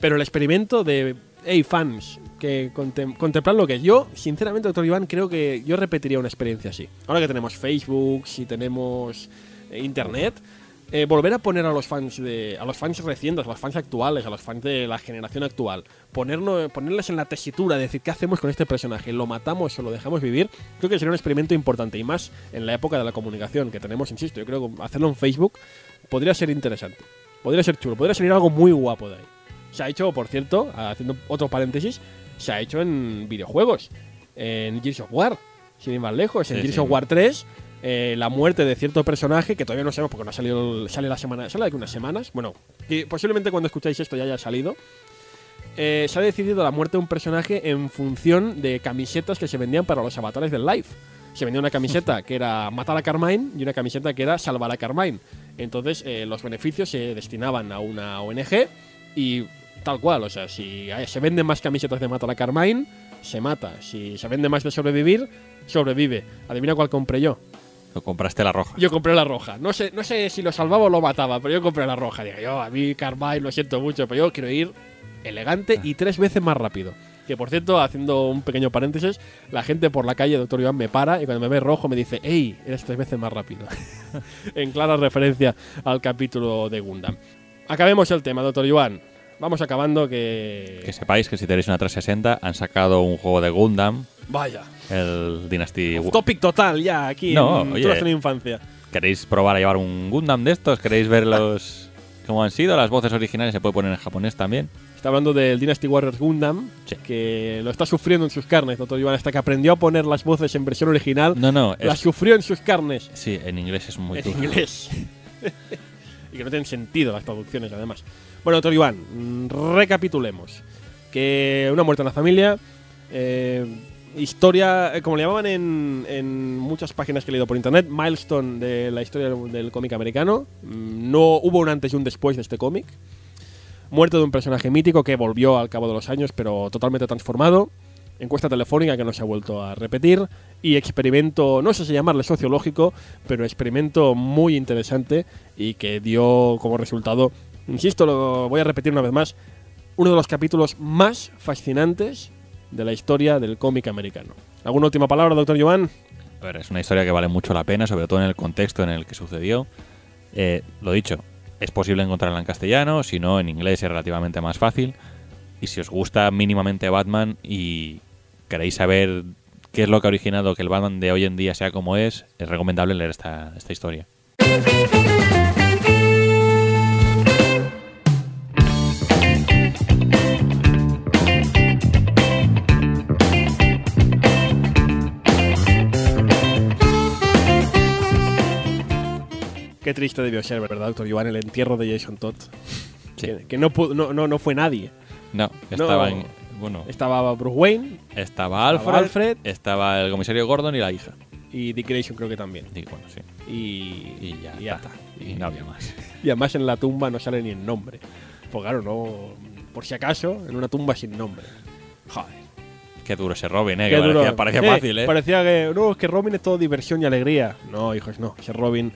Pero el experimento de, hey, fans, que contem- contemplar lo que es. Yo, sinceramente, doctor Iván, creo que yo repetiría una experiencia así. Ahora que tenemos Facebook, si tenemos eh, Internet, eh, volver a poner a los fans de a los fans recientes, a los fans actuales, a los fans de la generación actual, ponernos, ponerles en la tesitura, decir qué hacemos con este personaje, lo matamos o lo dejamos vivir, creo que sería un experimento importante y más en la época de la comunicación que tenemos, insisto, yo creo que hacerlo en Facebook podría ser interesante, podría ser chulo, podría salir algo muy guapo de ahí. Se ha hecho, por cierto, haciendo otro paréntesis, se ha hecho en videojuegos, en Gears of War, sin ir más lejos, en Sí, Gears sí. of War 3 eh, la muerte de cierto personaje que todavía no sabemos porque no ha salido sale la semana sale de aquí unas semanas bueno que posiblemente cuando escucháis esto ya haya salido eh, se ha decidido la muerte de un personaje en función de camisetas que se vendían para los avatares del live se vendía una camiseta que era matar a Carmine y una camiseta que era salvar a Carmine. Entonces eh, los beneficios se destinaban a una ONG y tal cual o sea si se venden más camisetas de matar a Carmine se mata si se vende más de sobrevivir sobrevive adivina cuál compré yo Lo compraste la roja. Yo compré la roja. No sé, no sé si lo salvaba o lo mataba, pero yo compré la roja. Digo, yo, a mí Carmine lo siento mucho, pero yo quiero ir elegante y tres veces más rápido. Que por cierto, haciendo un pequeño paréntesis, la gente por la calle, doctor Iván, me para y cuando me ve rojo me dice, ¡Ey! Eres tres veces más rápido. en clara referencia al capítulo de Gundam. Acabemos el tema, doctor Iván. Vamos acabando que. Que sepáis que si tenéis una 360 han sacado un juego de Gundam, Vaya. el Dynasty. Off topic total ya aquí No, en oye. De infancia. ¿Queréis probar a llevar un Gundam de estos? ¿Queréis ver los cómo han sido? Las voces originales se puede poner en japonés también. Está hablando del Dynasty Warriors Gundam, Sí. que lo está sufriendo en sus carnes, doctor Iván, hasta que aprendió a poner las voces en versión original. No, no, Las es, sufrió en sus carnes. sí, en inglés es muy en duro. inglés. y que no tienen sentido las traducciones, además. Bueno, doctor Iván, recapitulemos. Que una muerte en la familia. eh, historia, eh, como le llamaban en, en muchas páginas que he leído por internet, milestone de la historia del, del cómic americano. Mm, No hubo un antes y un después de este cómic. Muerte de un personaje mítico que volvió al cabo de los años, pero totalmente transformado. Encuesta telefónica que no se ha vuelto a repetir. Y experimento, no sé si llamarle sociológico, pero experimento muy interesante y que dio como resultado, insisto, lo voy a repetir una vez más, uno de los capítulos más fascinantes de la historia del cómic americano. ¿Alguna última palabra, doctor Joan? A ver, es una historia que vale mucho la pena, sobre todo en el contexto en el que sucedió. Eh, lo dicho, es posible encontrarla en castellano, si no, en inglés es relativamente más fácil. Y si os gusta mínimamente Batman y queréis saber qué es lo que ha originado que el Batman de hoy en día sea como es, es recomendable leer esta, esta historia. Qué triste debió ser, ¿verdad, doctor Joan? El entierro de Jason Todd. Sí. Que, que no, pudo- no, no, no fue nadie. No, estaba en. Bueno, Estaba Bruce Wayne estaba Alfred, Estaba Alfred. estaba el comisario Gordon y la hija. y Dick Grayson creo que también. Y bueno, sí. Y, Y ya, y ya está. está. Y no había más. Y además en la tumba no sale ni el nombre. Pues claro, no. Por si acaso, en una tumba sin nombre. Joder. Qué duro ese Robin, eh, Qué que duro. parecía, parecía Eh, fácil, eh. Parecía que. No, es que Robin es todo diversión y alegría. No, hijos, no. Ese Robin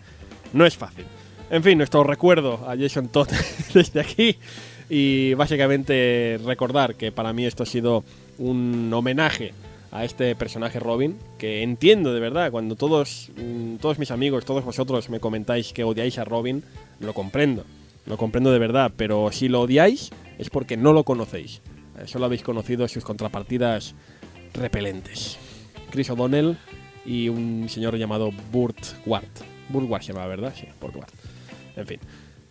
no es fácil. En fin, nuestro recuerdo a Jason Todd desde aquí. Y básicamente recordar que para mí esto ha sido un homenaje a este personaje Robin, que entiendo de verdad, cuando todos, mm, todos mis amigos, todos vosotros me comentáis que odiáis a Robin, lo comprendo, lo comprendo de verdad, pero si lo odiáis es porque no lo conocéis, Eh, solo habéis conocido sus contrapartidas repelentes. Chris O'Donnell y un señor llamado Burt Ward. Burt Ward se llama, ¿verdad? Sí, Burt Ward. En fin,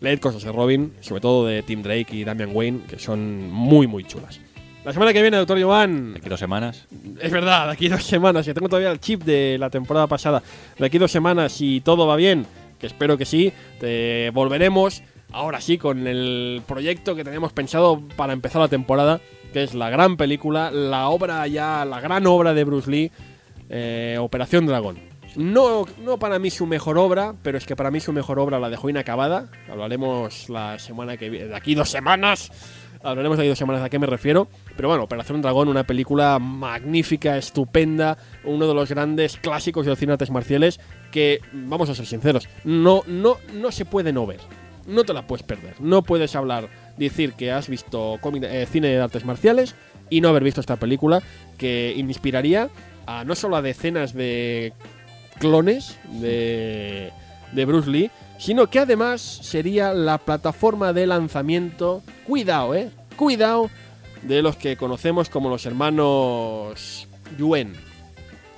leed cosas de Robin, sobre todo de Tim Drake y Damian Wayne, que son muy, muy chulas. La semana que viene, doctor Jovan, Aquí dos semanas. es verdad, de aquí dos semanas, que tengo todavía el chip de la temporada pasada. De aquí dos semanas, si todo va bien, que espero que sí, te volveremos ahora sí con el proyecto que teníamos pensado para empezar la temporada, que es la gran película, la obra ya, la gran obra de Bruce Lee, eh, Operación Dragón. No, no para mí su mejor obra, pero es que para mí su mejor obra la dejó inacabada. Hablaremos la semana que viene, de aquí dos semanas. Hablaremos de aquí dos semanas a qué me refiero. Pero bueno, Operación Dragón, una película magnífica, estupenda, uno de los grandes clásicos del cine de artes marciales que, vamos a ser sinceros, no, no, no se puede no ver. No te la puedes perder. No puedes hablar, decir que has visto eh, cine de artes marciales y no haber visto esta película que inspiraría a no solo a decenas de clones de, de Bruce Lee, sino que además sería la plataforma de lanzamiento, cuidado, eh, cuidado, de los que conocemos como los hermanos Yuen.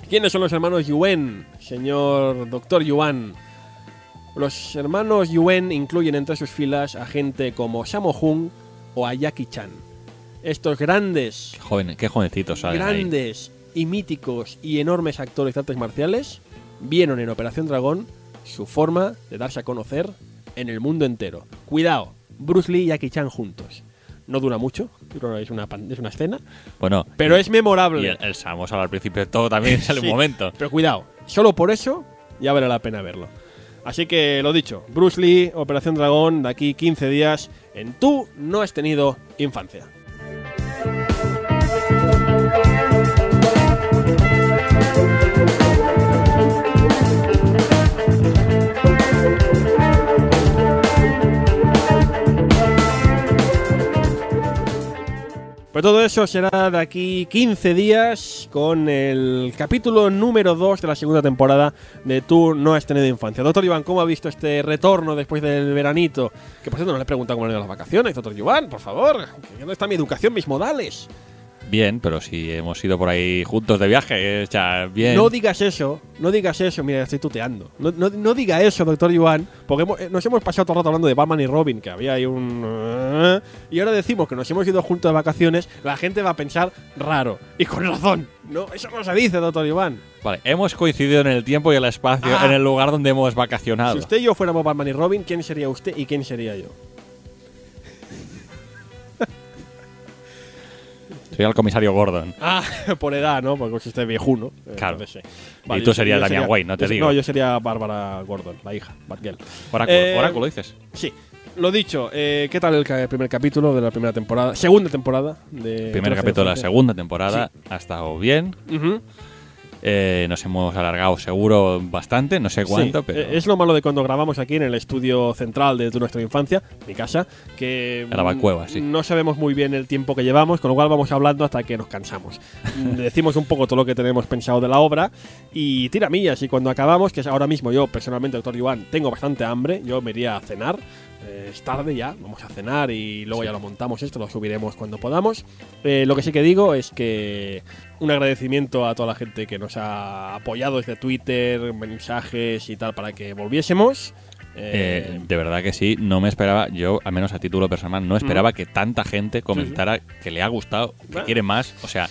¿Quiénes son los hermanos Yuen, señor doctor Yuan? Los hermanos Yuen incluyen entre sus filas a gente como Sammo Hung o a Jackie Chan. Estos grandes Joven, qué jovencitos salen ahí. grandes y míticos y enormes actores de artes marciales vieron en Operación Dragón su forma de darse a conocer en el mundo entero. Cuidado, Bruce Lee y Jackie Chan juntos. No dura mucho, es una, es una escena, Bueno, pero es y memorable. el, el Samosa al principio de todo también Sí, un momento. Pero cuidado, solo por eso ya vale la pena verlo. Así que lo dicho, Bruce Lee, Operación Dragón, de aquí 15 días en Tú no has tenido infancia. Pero todo eso será de aquí 15 días con el capítulo número 2 de la segunda temporada de Tú no has tenido infancia. Doctor Iván, ¿cómo ha visto este retorno después del veranito? Que por cierto no le he preguntado cómo han ido las vacaciones, doctor Iván, por favor. ¿Dónde está mi educación, mis modales? Bien, pero si hemos ido por ahí juntos de viaje, ya bien. No digas eso, no digas eso, mira, estoy tuteando. No, no, no diga eso, doctor Iván, porque hemos- eh, nos hemos pasado todo el rato hablando de Batman y Robin, que había ahí un... eh, Y ahora decimos que nos hemos ido juntos de vacaciones, la gente va a pensar raro. Y con razón. No, eso no se dice, doctor Iván. Vale, hemos coincidido en el tiempo y el espacio, Ah. en el lugar donde hemos vacacionado. Si usted y yo fuéramos Batman y Robin, ¿quién sería usted y quién sería yo? Soy el comisario Gordon. Ah, por edad, ¿no? Porque usted es viejuno. eh, Claro. sí. Y tú serías Damian sería- Wayne, no te yo- digo. No, yo sería Bárbara Gordon, la hija, Batgirl. Oráculo, Eh, oráculo dices. Sí. Lo dicho, eh, ¿qué tal el ca- primer capítulo de la primera temporada? Segunda temporada de. Primer capítulo de la segunda temporada ha estado bien. Ujú. Eh, nos hemos alargado seguro bastante, no sé cuánto, Sí, pero eh, Es lo malo de cuando grabamos aquí en el estudio central de nuestra infancia, mi casa, que. La Valcueva, mm, sí. No sabemos muy bien el tiempo que llevamos, con lo cual vamos hablando hasta que nos cansamos. Decimos un poco todo lo que tenemos pensado de la obra y tiramillas. Y cuando acabamos, que es ahora mismo yo, personalmente, doctor Iván, tengo bastante hambre, yo me iría a cenar. Eh, es tarde ya, vamos a cenar y luego ya lo montamos esto, lo subiremos cuando podamos. Eh, lo que sí que digo es que un agradecimiento a toda la gente que nos ha apoyado desde Twitter, mensajes y tal para que volviésemos. Eh, eh, de verdad que sí, no me esperaba, yo al menos a título personal, no esperaba que tanta gente comentara que le ha gustado, que Ah. quiere más, o sea,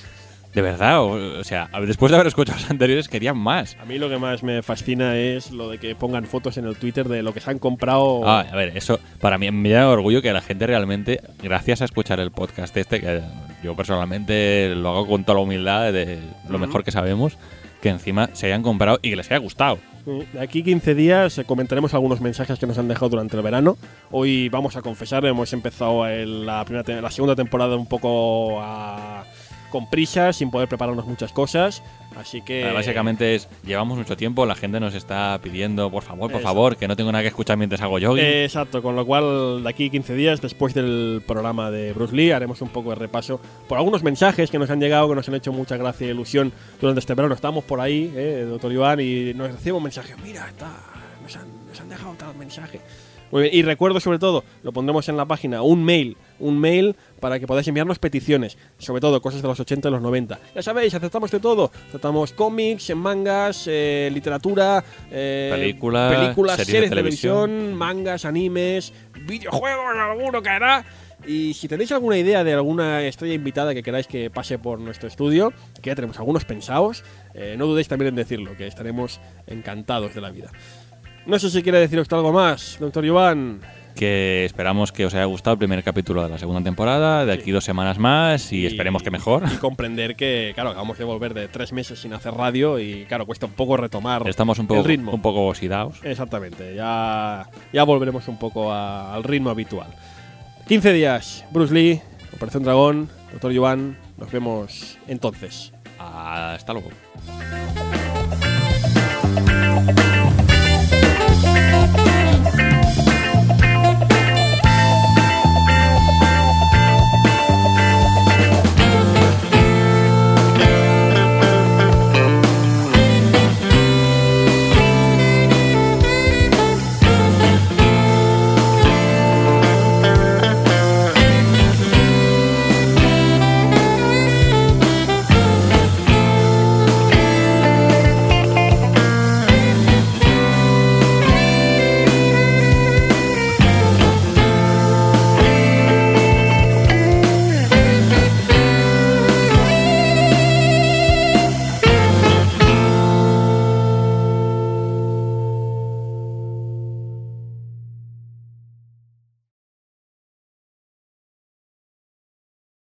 de verdad, o, o sea, después de haber escuchado los anteriores querían más. a mí lo que más me fascina es lo de que pongan fotos en el Twitter de lo que se han comprado. Ah, a ver, eso para mí me da orgullo que la gente realmente, gracias a escuchar el podcast este, que yo personalmente lo hago con toda la humildad de lo mejor que sabemos, que encima se hayan comprado y que les haya gustado. De aquí 15 días eh, comentaremos algunos mensajes que nos han dejado durante el verano. Hoy vamos a confesar, hemos empezado el- la, primera la segunda temporada un poco a- con prisa, sin poder prepararnos muchas cosas. Así que. Eh, Básicamente es, llevamos mucho tiempo, la gente nos está pidiendo, por favor, por Exacto. favor, que no tengo nada que escuchar mientras hago jogging. Eh, exacto, con lo cual de aquí 15 días, después del programa de Bruce Lee, haremos un poco de repaso por algunos mensajes que nos han llegado, que nos han hecho mucha gracia e ilusión durante este verano. Estamos por ahí, eh, doctor Iván, y nos recibimos mensajes. Mira, está, nos, han, nos han dejado tal mensaje. Muy bien, y recuerdo sobre todo, lo pondremos en la página, un mail, un mail para que podáis enviarnos peticiones, sobre todo cosas de los 80 y los 90. Ya sabéis, aceptamos de todo. Aceptamos cómics, mangas, eh, literatura, eh, Películas, películas series de series de televisión. televisión, mangas, animes, videojuegos, alguno caerá. Y si tenéis alguna idea de alguna estrella invitada que queráis que pase por nuestro estudio, que ya tenemos algunos pensados, eh, no dudéis también en decirlo, que estaremos encantados de la vida. No sé si quiere decir usted algo más, doctor Iván. Que esperamos que os haya gustado el primer capítulo de la segunda temporada, de aquí dos semanas más y, esperemos que mejor. Y comprender que, claro, acabamos de volver de tres meses sin hacer radio y, claro, cuesta un poco retomar Estamos un poco, el ritmo. un poco oxidados. Exactamente, ya, ya volveremos un poco a- al ritmo habitual. 15 días, Bruce Lee, Operación Dragón, Doctor Iván, nos vemos entonces. Hasta luego.